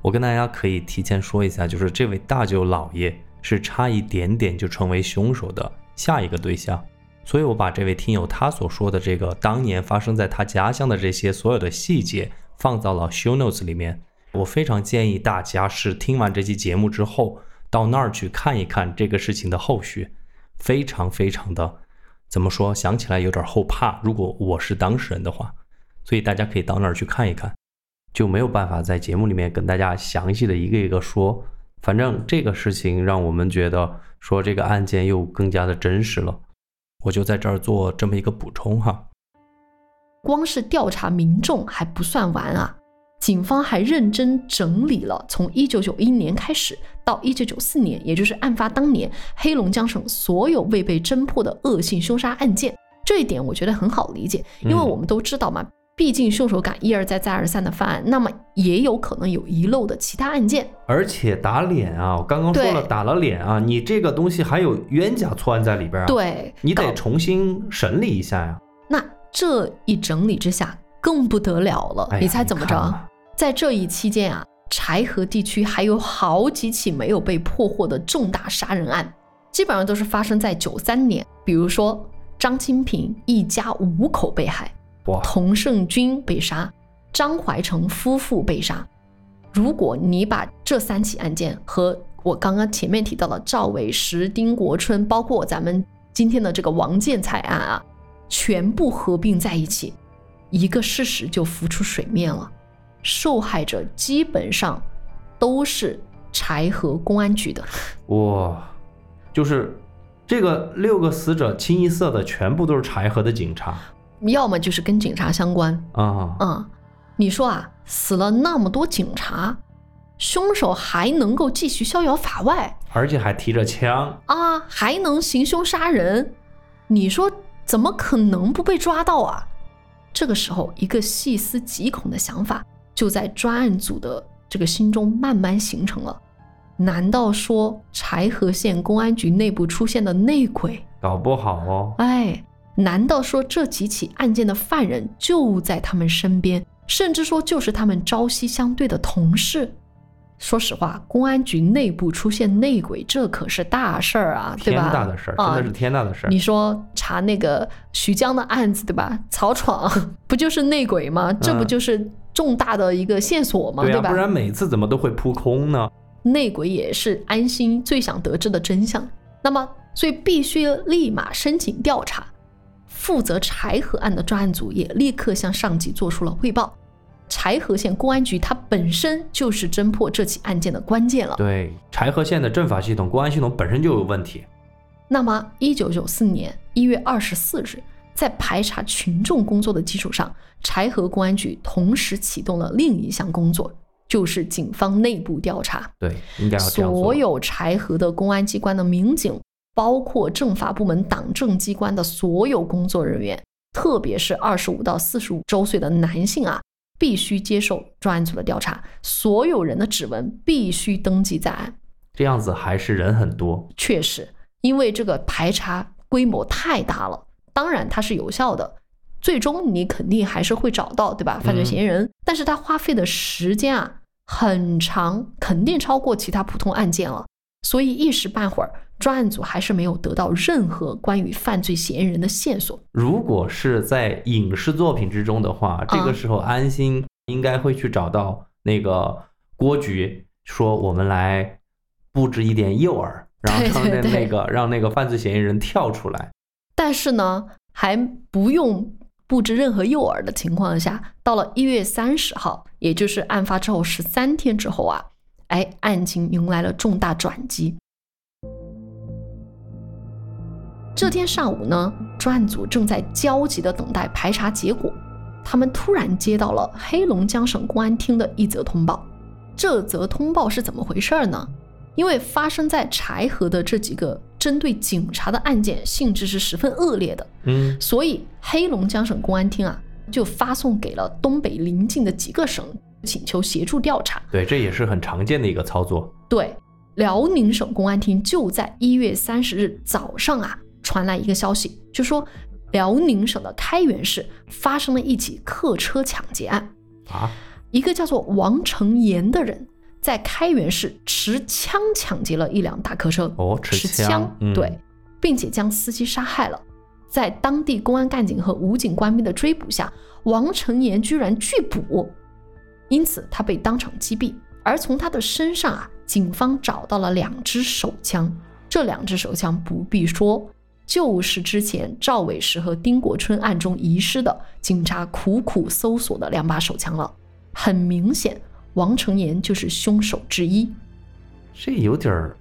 [SPEAKER 2] 我跟大家可以提前说一下，就是这位大舅姥爷是差一点点就成为凶手的下一个对象。所以，我把这位听友他所说的这个当年发生在他家乡的这些所有的细节放到了 show notes 里面。我非常建议大家是听完这期节目之后到那儿去看一看这个事情的后续，非常非常的怎么说？想起来有点后怕。如果我是当事人的话，所以大家可以到那儿去看一看，就没有办法在节目里面跟大家详细的一个一个说。反正这个事情让我们觉得说这个案件又更加的真实了。我就在这儿做这么一个补充哈。
[SPEAKER 1] 光是调查民众还不算完啊，警方还认真整理了从一九九一年开始到一九九四年，也就是案发当年，黑龙江省所有未被侦破的恶性凶杀案件。这一点我觉得很好理解，因为我们都知道嘛。毕竟凶手敢一而再再而三的犯案，那么也有可能有遗漏的其他案件。
[SPEAKER 2] 而且打脸啊，我刚刚说了打了脸啊，你这个东西还有冤假错案在里边啊，
[SPEAKER 1] 对，
[SPEAKER 2] 你得重新审理一下呀。
[SPEAKER 1] 那这一整理之下更不得了了，你猜怎么着？在这一期间啊，柴河地区还有好几起没有被破获的重大杀人案，基本上都是发生在九三年，比如说张清平一家五口被害。童胜军被杀，张怀成夫妇被杀。如果你把这三起案件和我刚刚前面提到的赵伟石、丁国春，包括咱们今天的这个王建才案啊，全部合并在一起，一个事实就浮出水面了：受害者基本上都是柴河公安局的。
[SPEAKER 2] 哇，就是这个六个死者清一色的全部都是柴河的警察。
[SPEAKER 1] 要么就是跟警察相关
[SPEAKER 2] 啊，
[SPEAKER 1] 嗯，你说啊，死了那么多警察，凶手还能够继续逍遥法外，
[SPEAKER 2] 而且还提着枪
[SPEAKER 1] 啊，还能行凶杀人，你说怎么可能不被抓到啊？这个时候，一个细思极恐的想法就在专案组的这个心中慢慢形成了：难道说柴河县公安局内部出现的内鬼？
[SPEAKER 2] 搞不好哦，
[SPEAKER 1] 哎。难道说这几起案件的犯人就在他们身边，甚至说就是他们朝夕相对的同事？说实话，公安局内部出现内鬼，这可是大事儿啊，对吧？
[SPEAKER 2] 天大的事儿，真的是天大的事儿。
[SPEAKER 1] 你说查那个徐江的案子，对吧？曹闯 不就是内鬼吗？这不就是重大的一个线索吗？对吧？
[SPEAKER 2] 不然每次怎么都会扑空呢？
[SPEAKER 1] 内鬼也是安心最想得知的真相。那么，所以必须立马申请调查。负责柴河案的专案组也立刻向上级做出了汇报。柴河县公安局它本身就是侦破这起案件的关键了。
[SPEAKER 2] 对，柴河县的政法系统、公安系统本身就有问题。
[SPEAKER 1] 那么，一九九四年一月二十四日，在排查群众工作的基础上，柴河公安局同时启动了另一项工作，就是警方内部调查。
[SPEAKER 2] 对，应该要
[SPEAKER 1] 所有柴河的公安机关的民警。包括政法部门、党政机关的所有工作人员，特别是二十五到四十五周岁的男性啊，必须接受专案组的调查，所有人的指纹必须登记在案。
[SPEAKER 2] 这样子还是人很多，
[SPEAKER 1] 确实，因为这个排查规模太大了。当然它是有效的，最终你肯定还是会找到，对吧？犯罪嫌疑人，但是他花费的时间啊很长，肯定超过其他普通案件了，所以一时半会儿。专案组还是没有得到任何关于犯罪嫌疑人的线索。
[SPEAKER 2] 如果是在影视作品之中的话，这个时候安心应该会去找到那个郭局，说我们来布置一点诱饵，然后让那个让那个犯罪嫌疑人跳出来。
[SPEAKER 1] 但是呢，还不用布置任何诱饵的情况下，到了一月三十号，也就是案发之后十三天之后啊，哎，案情迎来了重大转机。这天上午呢，专案组正在焦急的等待排查结果，他们突然接到了黑龙江省公安厅的一则通报。这则通报是怎么回事呢？因为发生在柴河的这几个针对警察的案件性质是十分恶劣的，
[SPEAKER 2] 嗯，
[SPEAKER 1] 所以黑龙江省公安厅啊就发送给了东北邻近的几个省，请求协助调查。
[SPEAKER 2] 对，这也是很常见的一个操作。
[SPEAKER 1] 对，辽宁省公安厅就在一月三十日早上啊传来一个消息，就说辽宁省的开原市发生了一起客车抢劫案，
[SPEAKER 2] 啊，
[SPEAKER 1] 一个叫做王成岩的人在开原市持枪抢劫了一辆大客车，
[SPEAKER 2] 哦，持
[SPEAKER 1] 持
[SPEAKER 2] 枪，嗯，
[SPEAKER 1] 对，并且将司机杀害了。在当地公安干警和武警官兵的追捕下，王成岩居然拒捕，因此他被当场击毙。而从他的身上啊，警方找到了两支手枪，这两支手枪不必说，就是之前赵伟石和丁国春案中遗失的警察苦苦搜索的两把手枪了。很明显，王成岩就是凶手之一。
[SPEAKER 2] 这有点儿，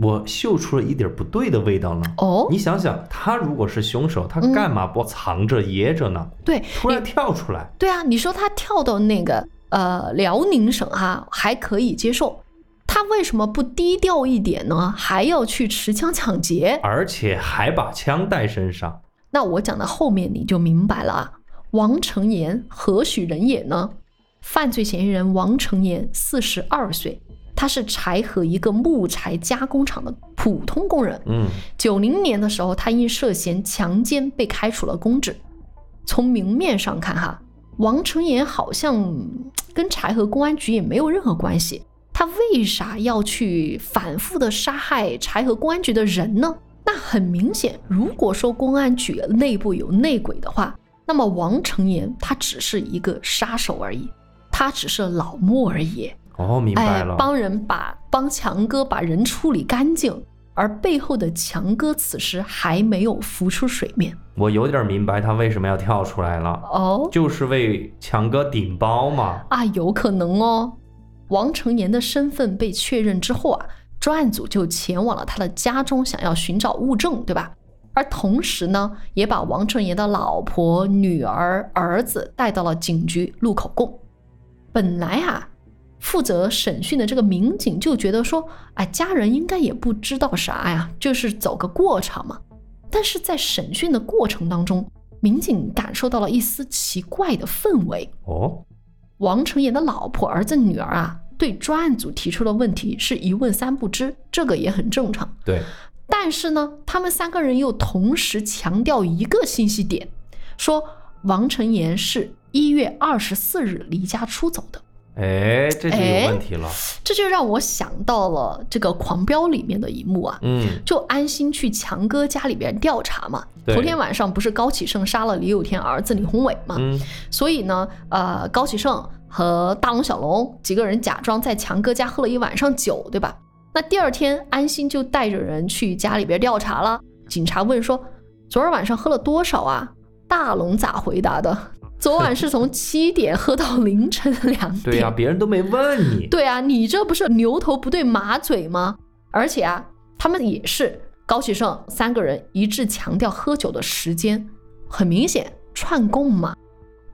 [SPEAKER 2] 我嗅出了一点儿不对的味道呢。
[SPEAKER 1] 哦，
[SPEAKER 2] 你想想，他如果是凶手，他
[SPEAKER 1] 嗯
[SPEAKER 2] 干嘛不藏着掖着呢？
[SPEAKER 1] 对，
[SPEAKER 2] 突然跳出来，
[SPEAKER 1] 对啊，你说他跳到那个呃辽宁省哈、还可以接受，他为什么不低调一点呢？还要去持枪抢劫？
[SPEAKER 2] 而且还把枪带身上。
[SPEAKER 1] 那我讲到后面你就明白了啊。王成岩何许人也呢？犯罪嫌疑人王成岩四十二岁，他是柴河一个木材加工厂的普通工人。
[SPEAKER 2] 嗯，
[SPEAKER 1] 九零年的时候，他因涉嫌强奸被开除了公职。从明面上看，哈，王成岩好像嗯跟柴河公安局也没有任何关系。他为啥要去反复的杀害柴河公安局的人呢？那很明显，如果说公安局内部有内鬼的话，那么王成岩他只是一个杀手而已，他只是老莫而已。
[SPEAKER 2] 哦，明白了。
[SPEAKER 1] 哎，帮人把帮强哥把人处理干净，而背后的强哥此时还没有浮出水面。
[SPEAKER 2] 我有点明白他为什么要跳出来了，
[SPEAKER 1] 哦
[SPEAKER 2] 就是为强哥顶包嘛。
[SPEAKER 1] 啊，有可能哦。王成岩的身份被确认之后啊，专案组就前往了他的家中，想要寻找物证，对吧？而同时呢，也把王成岩的老婆、女儿、儿子带到了警局录口供。本来啊，负责审讯的这个民警就觉得说，哎，家人应该也不知道啥呀，就是走个过场嘛。但是在审讯的过程当中，民警感受到了一丝奇怪的氛围。
[SPEAKER 2] 哦，
[SPEAKER 1] 王成岩的老婆、儿子、女儿啊，对专案组提出的问题是一问三不知，这个也很正常。
[SPEAKER 2] 对，
[SPEAKER 1] 但是呢，他们三个人又同时强调一个信息点，说王成岩是一月二十四日离家出走的。
[SPEAKER 2] 哎，这就
[SPEAKER 1] 哎
[SPEAKER 2] 有问题了。
[SPEAKER 1] 这就让我想到了这个《狂飙》里面的一幕啊，
[SPEAKER 2] 嗯，
[SPEAKER 1] 就安心去强哥家里边调查嘛。
[SPEAKER 2] 对
[SPEAKER 1] 头天晚上不是高启盛杀了李有天儿子李宏伟嘛？
[SPEAKER 2] 嗯，
[SPEAKER 1] 所以呢，呃，高启盛和大龙、小龙几个人假装在强哥家喝了一晚上酒，对吧？那第二天，安心就带着人去家里边调查了。警察问说：“昨儿晚上喝了多少啊？”大龙咋回答的？昨晚是从七点喝到凌晨两点。
[SPEAKER 2] 对呀、别人都没问你。
[SPEAKER 1] 对啊，你这不是牛头不对马嘴吗？而且啊，他们也是高启盛三个人一致强调喝酒的时间，很明显串供嘛。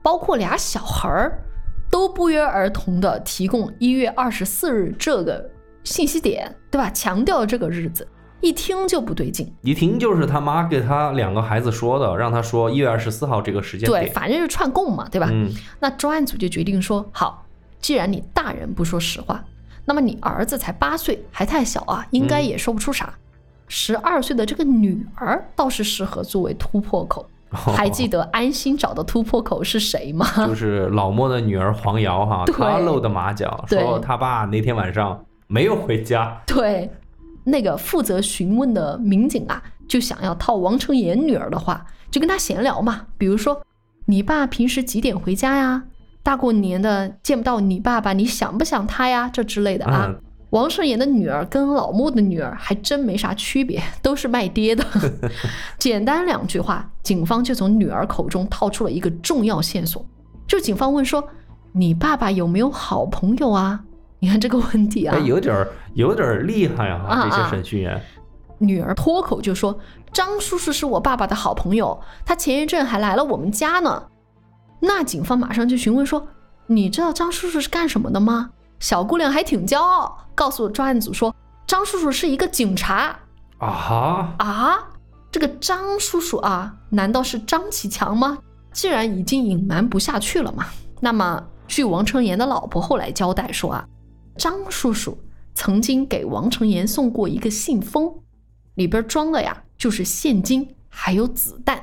[SPEAKER 1] 包括俩小孩儿都不约而同的提供一月二十四日这个信息点，对吧？强调这个日子，一听就不对劲。
[SPEAKER 2] 一听就是他妈给他两个孩子说的，让他说一月二十四号这个时间
[SPEAKER 1] 对，反正是串供嘛，对吧？
[SPEAKER 2] 嗯，
[SPEAKER 1] 那专案组就决定说，好，既然你大人不说实话，那么你儿子才八岁，还太小啊，应该也说不出啥。十二岁的这个女儿倒是适合作为突破口。还记得安心找的突破口是谁吗？
[SPEAKER 2] 就是老莫的女儿黄瑶哈，她露的马脚，说他爸那天晚上没有回家。
[SPEAKER 1] 对，那个负责询问的民警啊，就想要套王成岩女儿的话，就跟他闲聊嘛，比如说，你爸平时几点回家呀？大过年的见不到你爸爸，你想不想他呀？这之类的啊。
[SPEAKER 2] 嗯
[SPEAKER 1] 王成岩的女儿跟老莫的女儿还真没啥区别，都是卖爹的。简单两句话，警方就从女儿口中套出了一个重要线索。就警方问说：“你爸爸有没有好朋友啊？”你看这个问题啊
[SPEAKER 2] 哎，，有点儿有点儿厉害啊，
[SPEAKER 1] 啊
[SPEAKER 2] 这些
[SPEAKER 1] 啊
[SPEAKER 2] 审讯员。
[SPEAKER 1] 女儿脱口就说：“张叔叔是我爸爸的好朋友，他前一阵还来了我们家呢。”那警方马上就询问说：“你知道张叔叔是干什么的吗？”小姑娘还挺骄傲，告诉专案组说：“张叔叔是一个警察
[SPEAKER 2] 啊哈，
[SPEAKER 1] 啊！这个张叔叔啊，难道是张启强吗？既然已经隐瞒不下去了嘛，那么据王成岩的老婆后来交代说啊，张叔叔曾经给王成岩送过一个信封，里边装的呀就是现金还有子弹。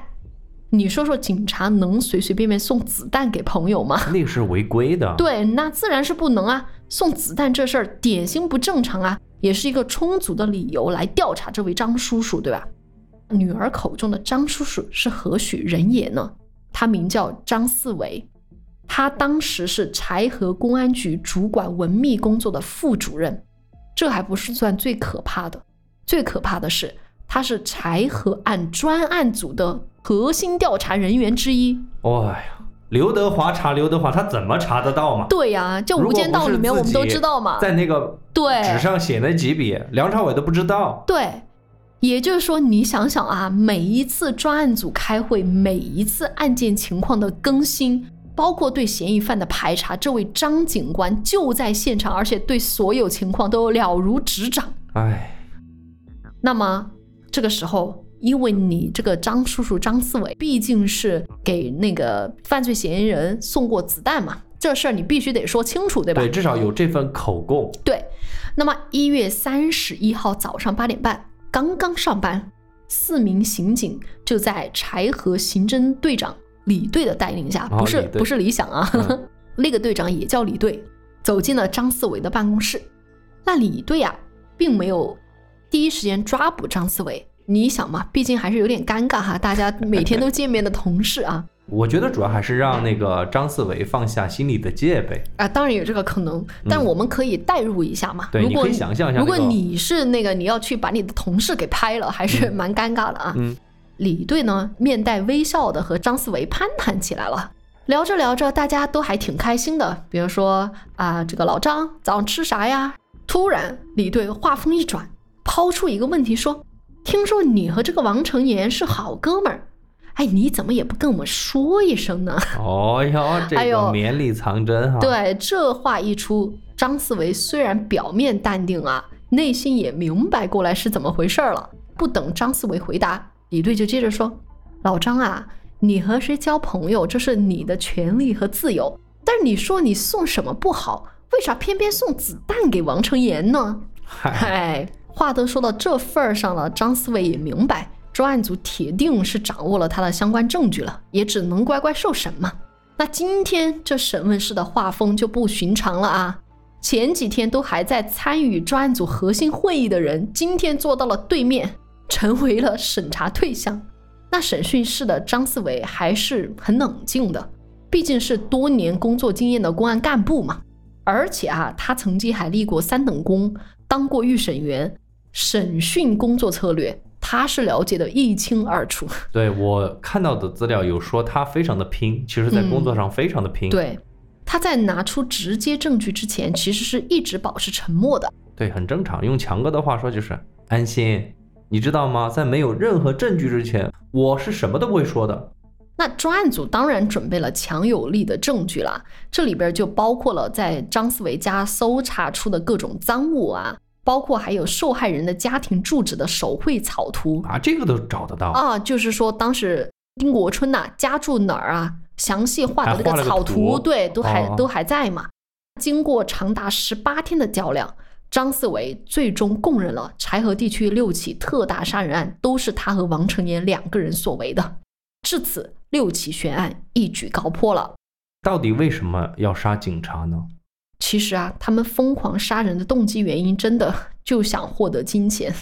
[SPEAKER 1] 你说说，警察能随随便便送子弹给朋友吗？
[SPEAKER 2] 那是违规的。
[SPEAKER 1] 对，那自然是不能啊！送子弹这事儿典型不正常啊，也是一个充足的理由来调查这位张叔叔，对吧？女儿口中的张叔叔是何许人也呢？他名叫张四维，他当时是柴河公安局主管文秘工作的副主任。这还不是算最可怕的，最可怕的是他是柴河案专案组的。核心调查人员之一。
[SPEAKER 2] 哎呀，刘德华查刘德华，他怎么查得到嘛？
[SPEAKER 1] 对呀，就《无间道》里面我们都知道嘛，
[SPEAKER 2] 在那个
[SPEAKER 1] 对
[SPEAKER 2] 纸上写那几笔，梁朝伟都不知道。
[SPEAKER 1] 对，也就是说，你想想啊，每一次专案组开会，每一次案件情况的更新，包括对嫌疑犯的排查，这位张警官就在现场，而且对所有情况都了如指掌。
[SPEAKER 2] 哎，
[SPEAKER 1] 那么这个时候。因为你这个张叔叔张四伟毕竟是给那个犯罪嫌疑人送过子弹嘛，这事儿你必须得说清楚，对吧？
[SPEAKER 2] 对，至少有这份口供。
[SPEAKER 1] 对，那么一月三十一号早上八点半，刚刚上班，四名刑警就在柴河刑侦队长李队的带领下，不是不是李想啊，那个队长也叫李队，走进了张思维的办公室。那李队啊，并没有第一时间抓捕张思维。你想嘛，毕竟还是有点尴尬哈，大家每天都见面的同事啊。
[SPEAKER 2] 我觉得主要还是让那个张思维放下心里的戒备
[SPEAKER 1] 啊，当然有这个可能，但我们可以代入一下嘛。
[SPEAKER 2] 对，你可以想象一下，
[SPEAKER 1] 如果你是那个你要去把你的同事给拍了，还是蛮尴尬的啊。
[SPEAKER 2] 嗯。
[SPEAKER 1] 李队呢，面带微笑的和张思维攀谈起来了，聊着聊着，大家都还挺开心的。比如说啊，这个老张早上吃啥呀？突然，李队话锋一转，抛出一个问题说。听说你和这个王成岩是好哥们儿，哎，你怎么也不跟我们说一声呢？
[SPEAKER 2] 哦哟，这个绵里藏针哈。
[SPEAKER 1] 对，这话一出，张思维虽然表面淡定啊，内心也明白过来是怎么回事了。不等张思维回答，李队就接着说：“老张啊，你和谁交朋友，这是你的权利和自由。但是你说你送什么不好，为啥偏偏送子弹给王成岩呢？”嗨。话都说到这份儿上了，张思维也明白，专案组铁定是掌握了他的相关证据了，也只能乖乖受审嘛。那今天这审问室的画风就不寻常了啊！前几天都还在参与专案组核心会议的人，今天坐到了对面，成为了审查对象。那审讯室的张思维还是很冷静的，毕竟是多年工作经验的公安干部嘛，而且啊，他曾经还立过三等功，当过预审员。审讯工作策略，他是了解的一清二楚。
[SPEAKER 2] 对我看到的资料有说他非常的拼，其实在工作上非常的拼。
[SPEAKER 1] 对，他在拿出直接证据之前，其实是一直保持沉默的。
[SPEAKER 2] 对，很正常。用强哥的话说就是安心，你知道吗？在没有任何证据之前，我是什么都不会说的。
[SPEAKER 1] 那专案组当然准备了强有力的证据了，这里边就包括了在张思维家搜查出的各种赃物啊。包括还有受害人的家庭住址的手绘草图
[SPEAKER 2] 啊，这个都找得到
[SPEAKER 1] 啊。就是说，当时丁国春呐家住哪儿啊，详细画的那个草图，对，都还都还在嘛。经过长达十八天的较量，张四维最终供认了柴河地区六起特大杀人案都是他和王成年两个人所为的。至此，六起悬案一举告破了。
[SPEAKER 2] 到底为什么要杀警察呢？
[SPEAKER 1] 其实啊，他们疯狂杀人的动机原因，真的就想获得金钱，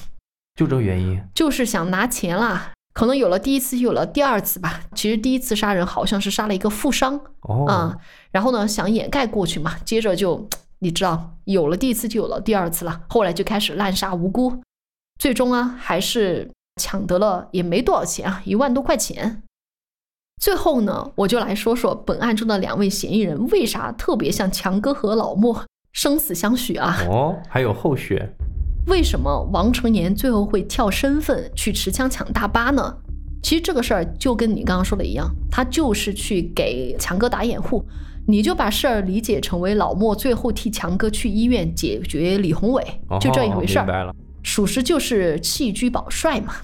[SPEAKER 2] 就这个原因，
[SPEAKER 1] 就是想拿钱啦。可能有了第一次，有了第二次吧。其实第一次杀人好像是杀了一个富商，
[SPEAKER 2] 哦，
[SPEAKER 1] 啊，然后呢想掩盖过去嘛，接着就你知道，有了第一次就有了第二次了，后来就开始滥杀无辜，最终啊还是抢得了也没多少钱啊，一万多块钱。最后呢，我就来说说本案中的两位嫌疑人为啥特别像强哥和老莫生死相许啊？
[SPEAKER 2] 哦，还有后续。
[SPEAKER 1] 为什么王成年最后会跳身份去持枪抢大巴呢？其实这个事儿就跟你刚刚说的一样，他就是去给强哥打掩护，你就把事儿理解成为老莫最后替强哥去医院解决李宏伟，就这一回事儿。
[SPEAKER 2] 哦明白了。
[SPEAKER 1] 属实就是弃车保帅嘛。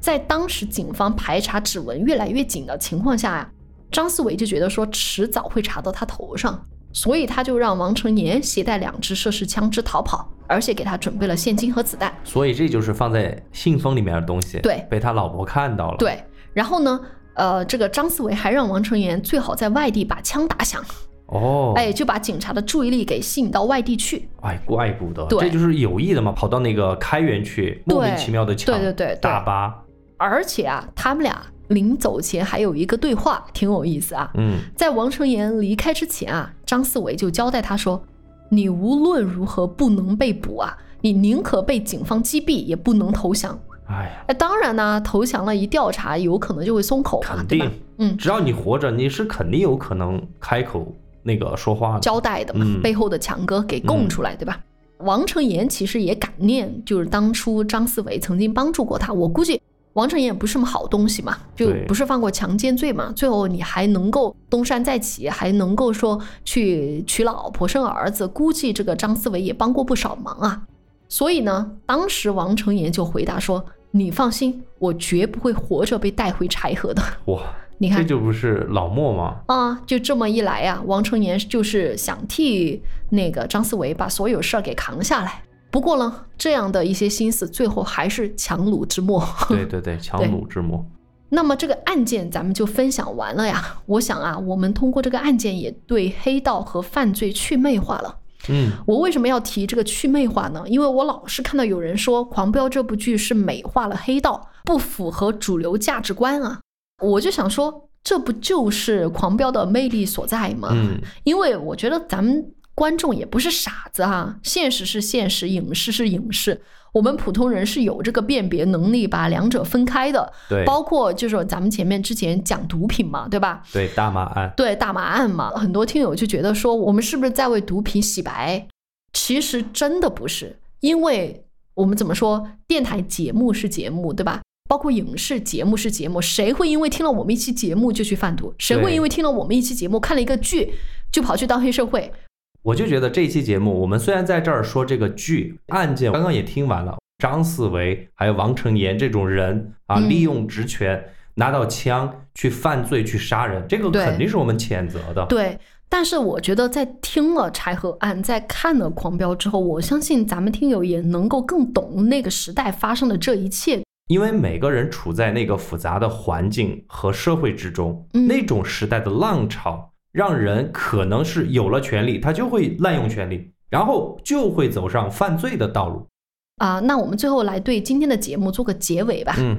[SPEAKER 1] 在当时警方排查指纹越来越紧的情况下呀，张思维就觉得说迟早会查到他头上，所以他就让王成年携带两支涉事枪支逃跑，而且给他准备了现金和子弹。
[SPEAKER 2] 所以这就是放在信封里面的东西，
[SPEAKER 1] 对
[SPEAKER 2] 被他老婆看到了。，
[SPEAKER 1] 对，然后呢，呃，这个张思维还让王成言最好在外地把枪打响，
[SPEAKER 2] 哦，
[SPEAKER 1] 哎，就把警察的注意力给吸引到外地去。
[SPEAKER 2] 哎，怪不得，
[SPEAKER 1] 对
[SPEAKER 2] 这就是有意的嘛，跑到那个开元去，莫名其妙的抢
[SPEAKER 1] 对对对对
[SPEAKER 2] 大巴，
[SPEAKER 1] 而且啊，他们俩临走前还有一个对话，挺有意思啊。
[SPEAKER 2] 嗯，
[SPEAKER 1] 在王成岩离开之前啊，张思维就交代他说：“你无论如何不能被捕啊，你宁可被警方击毙，也不能投降。
[SPEAKER 2] 哎呀，
[SPEAKER 1] 哎，当然呢，投降了，一调查有可能就会松口嘛，
[SPEAKER 2] 肯
[SPEAKER 1] 对吧
[SPEAKER 2] 定？
[SPEAKER 1] 嗯，
[SPEAKER 2] 只要你活着，你是肯定有可能开口那个说话的。
[SPEAKER 1] 交代的嘛，
[SPEAKER 2] 嗯
[SPEAKER 1] 背后的强哥给供出来，对吧？王成岩其实也感念，就是当初张思维曾经帮助过他。我估计王成岩也不是什么好东西嘛，就
[SPEAKER 2] 对
[SPEAKER 1] 不是犯过强奸罪嘛。最后你还能够东山再起，还能够说去娶老婆生儿子，估计这个张思维也帮过不少忙啊。所以呢，当时王成岩就回答说：“你放心，我绝不会活着被带回柴河的。
[SPEAKER 2] 哇，”
[SPEAKER 1] 你看
[SPEAKER 2] 这，就不是老莫吗？
[SPEAKER 1] 啊，就这么一来呀、王成年就是想替那个张思维把所有事儿给扛下来。不过呢，这样的一些心思，最后还是强弩之末。
[SPEAKER 2] 对对对，强弩之末。
[SPEAKER 1] 那么这个案件咱们就分享完了呀。我想啊，我们通过这个案件也对黑道和犯罪去魅化了。
[SPEAKER 2] 嗯，
[SPEAKER 1] 我为什么要提这个去魅化呢？因为我老是看到有人说《狂飙》这部剧是美化了黑道，不符合主流价值观啊。我就想说，这不就是《狂飙》的魅力所在吗？
[SPEAKER 2] 嗯，
[SPEAKER 1] 因为我觉得咱们观众也不是傻子啊，现实是现实，影视是影视，我们普通人是有这个辨别能力，把两者分开的。
[SPEAKER 2] 对，
[SPEAKER 1] 包括就是咱们前面之前讲毒品嘛，对吧？
[SPEAKER 2] 对大麻案，
[SPEAKER 1] 对大麻案嘛，很多听友就觉得说我们是不是在为毒品洗白？其实真的不是，因为我们怎么说，电台节目是节目，对吧？包括影视节目是节目，谁会因为听了我们一期节目就去贩毒？谁会因为听了我们一期节目看了一个剧就跑去当黑社会？
[SPEAKER 2] 我就觉得这期节目，我们虽然在这儿说这个剧案件，刚刚也听完了，张思维还有王成岩这种人啊，
[SPEAKER 1] 嗯
[SPEAKER 2] 利用职权拿到枪去犯罪去杀人，这个肯定是我们谴责的。
[SPEAKER 1] 对，但是我觉得在听了柴河案，在看了狂飙之后，我相信咱们听友也能够更懂那个时代发生的这一切。
[SPEAKER 2] 因为每个人处在那个复杂的环境和社会之中，
[SPEAKER 1] 嗯
[SPEAKER 2] 那种时代的浪潮，让人可能是有了权利，他就会滥用权利，然后就会走上犯罪的道路。
[SPEAKER 1] 啊，那我们最后来对今天的节目做个结尾吧。
[SPEAKER 2] 嗯，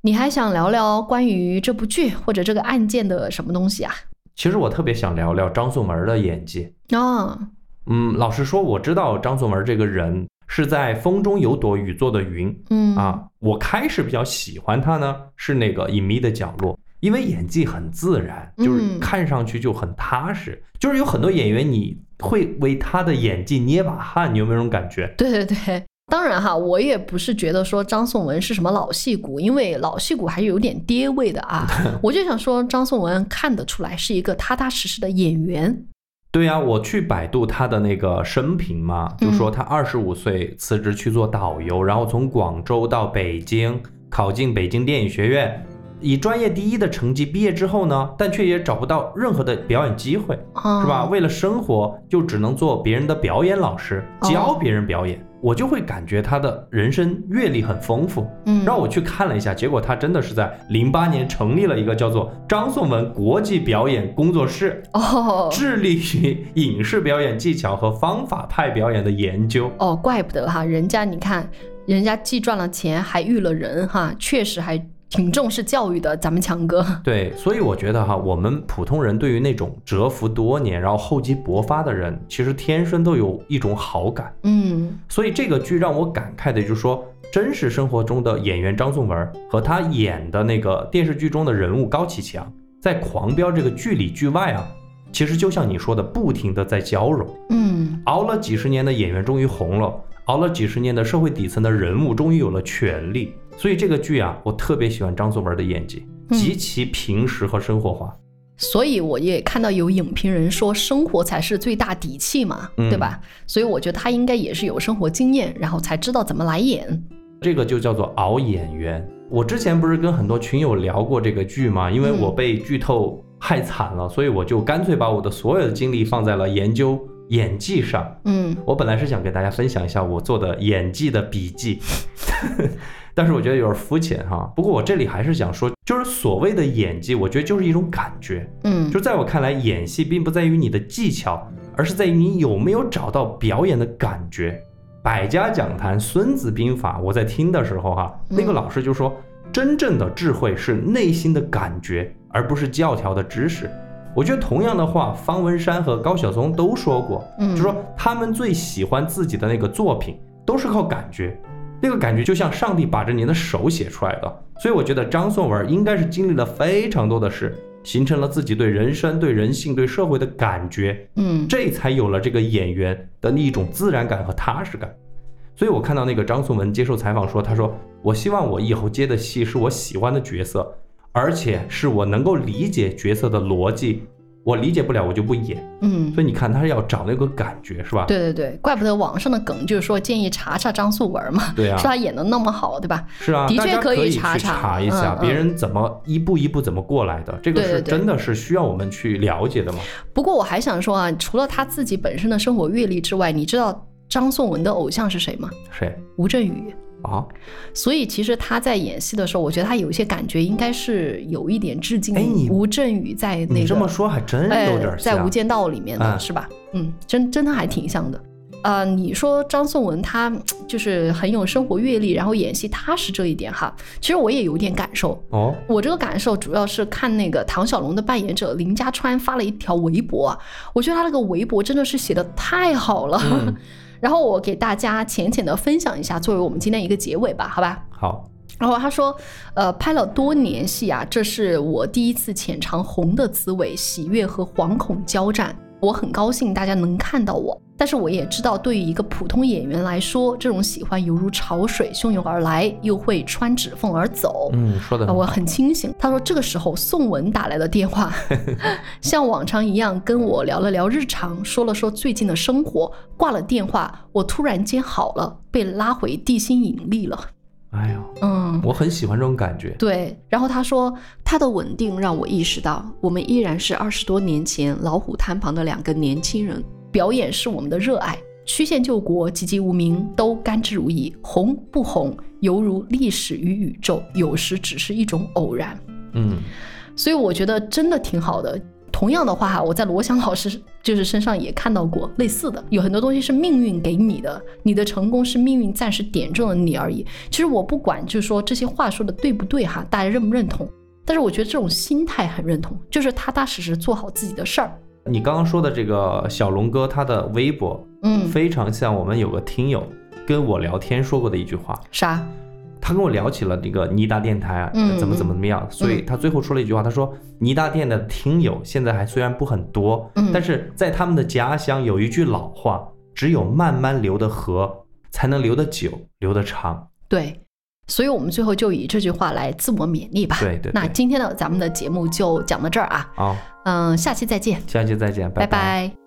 [SPEAKER 1] 你还想聊聊关于这部剧或者这个案件的什么东西啊？
[SPEAKER 2] 其实我特别想聊聊张颂文的演技。
[SPEAKER 1] 啊，
[SPEAKER 2] 嗯，老实说，我知道张颂文这个人是在风中有朵雨做的云
[SPEAKER 1] 嗯
[SPEAKER 2] 啊。我开始比较喜欢他呢，是那个隐秘的角落，因为演技很自然，就是
[SPEAKER 1] 嗯
[SPEAKER 2] 看上去就很踏实。就是有很多演员，你会为他的演技捏把汗，你有没有这种感觉？
[SPEAKER 1] 对对对。当然哈，我也不是觉得说张颂文是什么老戏骨，因为老戏骨还是有点爹味的啊。我就想说，张颂文看得出来是一个踏踏实实的演员。
[SPEAKER 2] 对呀、我去百度他的那个生平嘛，就说他二十五岁辞职去做导游，然后从广州到北京考进北京电影学院，以专业第一的成绩毕业之后呢，但却也找不到任何的表演机会，
[SPEAKER 1] 啊，
[SPEAKER 2] 是吧？为了生活，就只能做别人的表演老师，
[SPEAKER 1] 哦
[SPEAKER 2] 教别人表演。我就会感觉他的人生阅历很丰富，
[SPEAKER 1] 嗯，
[SPEAKER 2] 让我去看了一下，结果他真的是在零八年成立了一个叫做张颂文国际表演工作室，
[SPEAKER 1] 哦
[SPEAKER 2] 致力于影视表演技巧和方法派表演的研究。
[SPEAKER 1] 哦，怪不得哈，人家你看，人家既赚了钱还育了人哈，确实还挺重视教育的，咱们强哥。
[SPEAKER 2] 对，所以我觉得哈，我们普通人对于那种蛰伏多年然后厚积薄发的人，其实天生都有一种好感。
[SPEAKER 1] 嗯
[SPEAKER 2] 所以这个剧让我感慨的就是说，真实生活中的演员张颂文和他演的那个电视剧中的人物高启强，在《狂飙》这个剧里剧外啊，其实就像你说的，不停的在交融。
[SPEAKER 1] 嗯
[SPEAKER 2] 熬了几十年的演员终于红了，熬了几十年的社会底层的人物终于有了权利。所以这个剧啊，我特别喜欢张颂文的演技，
[SPEAKER 1] 嗯
[SPEAKER 2] 极其平实和生活化。
[SPEAKER 1] 所以我也看到有影评人说，生活才是最大底气嘛，
[SPEAKER 2] 嗯
[SPEAKER 1] 对吧？所以我觉得他应该也是有生活经验，然后才知道怎么来演。
[SPEAKER 2] 这个就叫做熬演员。我之前不是跟很多群友聊过这个剧吗？因为我被剧透害惨了，所以我就干脆把我的所有的精力放在了研究演技上。
[SPEAKER 1] 嗯
[SPEAKER 2] 我本来是想给大家分享一下我做的演技的笔记，但是我觉得有点肤浅哈。不过我这里还是想说，就是所谓的演技，我觉得就是一种感觉。
[SPEAKER 1] 嗯
[SPEAKER 2] 就在我看来，演戏并不在于你的技巧，而是在于你有没有找到表演的感觉。百家讲坛《孙子兵法》，我在听的时候哈，
[SPEAKER 1] 嗯
[SPEAKER 2] 那个老师就说，真正的智慧是内心的感觉，而不是教条的知识。我觉得同样的话，方文山和高晓松都说过，
[SPEAKER 1] 嗯
[SPEAKER 2] 就说他们最喜欢自己的那个作品，都是靠感觉。那个感觉就像上帝把着你的手写出来的，所以我觉得张颂文应该是经历了非常多的事，形成了自己对人生、对人性、对社会的感觉，
[SPEAKER 1] 嗯。
[SPEAKER 2] 这才有了这个演员的一种自然感和踏实感。所以我看到那个张颂文接受采访说，他说：“我希望我以后接的戏是我喜欢的角色，而且是我能够理解角色的逻辑，我理解不了我就不演。”
[SPEAKER 1] 嗯，
[SPEAKER 2] 所以你看，他是要找那个感觉，是吧？
[SPEAKER 1] 对对对，怪不得网上的梗就是说建议查查张素文嘛，
[SPEAKER 2] 对啊
[SPEAKER 1] 说他演的那么好，对吧？
[SPEAKER 2] 是啊，
[SPEAKER 1] 的确可以查查
[SPEAKER 2] 查一下别人怎么一步一步怎么过来的，这个是真的是需要我们去了解的嘛。
[SPEAKER 1] 不过我还想说啊，除了他自己本身的生活阅历之外，你知道张颂文的偶像是谁吗？
[SPEAKER 2] 谁
[SPEAKER 1] 吴镇宇。
[SPEAKER 2] 啊？
[SPEAKER 1] 所以其实他在演戏的时候，我觉得他有一些感觉应该是有一点致敬
[SPEAKER 2] 哎你
[SPEAKER 1] 吴镇宇在那个。
[SPEAKER 2] 你这么说还真
[SPEAKER 1] 哎
[SPEAKER 2] 有点，
[SPEAKER 1] 在《。无间道》里面的、
[SPEAKER 2] 嗯
[SPEAKER 1] 是吧？嗯，真真的还挺像的。呃，你说张颂文他嗯就是很有生活阅历，然后演戏踏实这一点哈，其实我也有点感受。
[SPEAKER 2] 哦，
[SPEAKER 1] 我这个感受主要是看那个唐小龙的扮演者林家川发了一条微博啊，我觉得他那个微博真的是写的太好了。
[SPEAKER 2] 嗯
[SPEAKER 1] 然后我给大家浅浅的分享一下，作为我们今天一个结尾吧，好吧？
[SPEAKER 2] 好，
[SPEAKER 1] 然后他说，呃，拍了多年戏啊，这是我第一次浅尝红的滋味，喜悦和惶恐交战。我很高兴大家能看到我，但是我也知道，对于一个普通演员来说，这种喜欢犹如潮水汹涌而来，又会穿指缝而走。
[SPEAKER 2] 嗯，说的
[SPEAKER 1] 呃我很清醒。他说这个时候宋文打来的电话 像往常一样跟我聊了聊日常，说了说最近的生活。挂了电话，我突然间好了，被拉回地心引力了。
[SPEAKER 2] 哎呦，
[SPEAKER 1] 嗯，
[SPEAKER 2] 我很喜欢这种感觉。
[SPEAKER 1] 对。然后他说他的稳定让我意识到，我们依然是二十多年前老虎滩旁的两个年轻人。表演是我们的热爱。曲线救国、籍籍无名都甘之如饴，红不红犹如历史与宇宙，有时只是一种偶然。
[SPEAKER 2] 嗯，
[SPEAKER 1] 所以我觉得真的挺好的。同样的话哈，我在罗翔老师就是身上也看到过类似的，有很多东西是命运给你的，你的成功是命运暂时点中了你而已。其实我不管，就是说这些话说的对不对哈，大家认不认同？但是我觉得这种心态很认同，就是踏踏实实做好自己的事儿。
[SPEAKER 2] 你刚刚说的这个小龙哥，他的微博
[SPEAKER 1] 嗯，
[SPEAKER 2] 非常像我们有个听友跟我聊天说过的一句话。
[SPEAKER 1] 啥？
[SPEAKER 2] 他跟我聊起了那个尼达电台啊，
[SPEAKER 1] 嗯
[SPEAKER 2] 怎么怎么怎么样，所以他最后说了一句话，他说尼达电的听友现在还虽然不很多，
[SPEAKER 1] 嗯
[SPEAKER 2] 但是在他们的家乡有一句老话，只有慢慢流的河才能流得久，流得长。
[SPEAKER 1] 对。所以我们最后就以这句话来自我勉励吧。
[SPEAKER 2] 对对对。
[SPEAKER 1] 那今天的咱们的节目就讲到这儿啊，
[SPEAKER 2] 好，
[SPEAKER 1] 嗯，下期再见，
[SPEAKER 2] 下期再见，
[SPEAKER 1] 拜
[SPEAKER 2] 拜。
[SPEAKER 1] 拜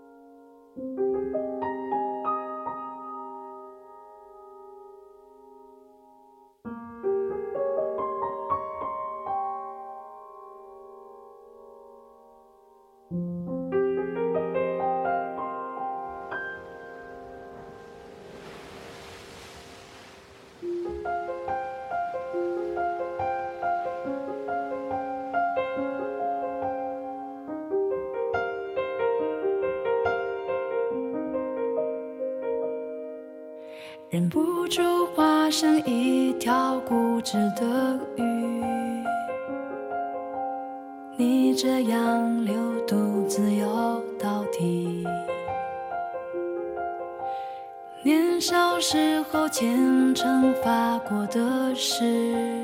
[SPEAKER 3] 止的雨，你这样流独自游到底。年少时候虔诚发过的誓，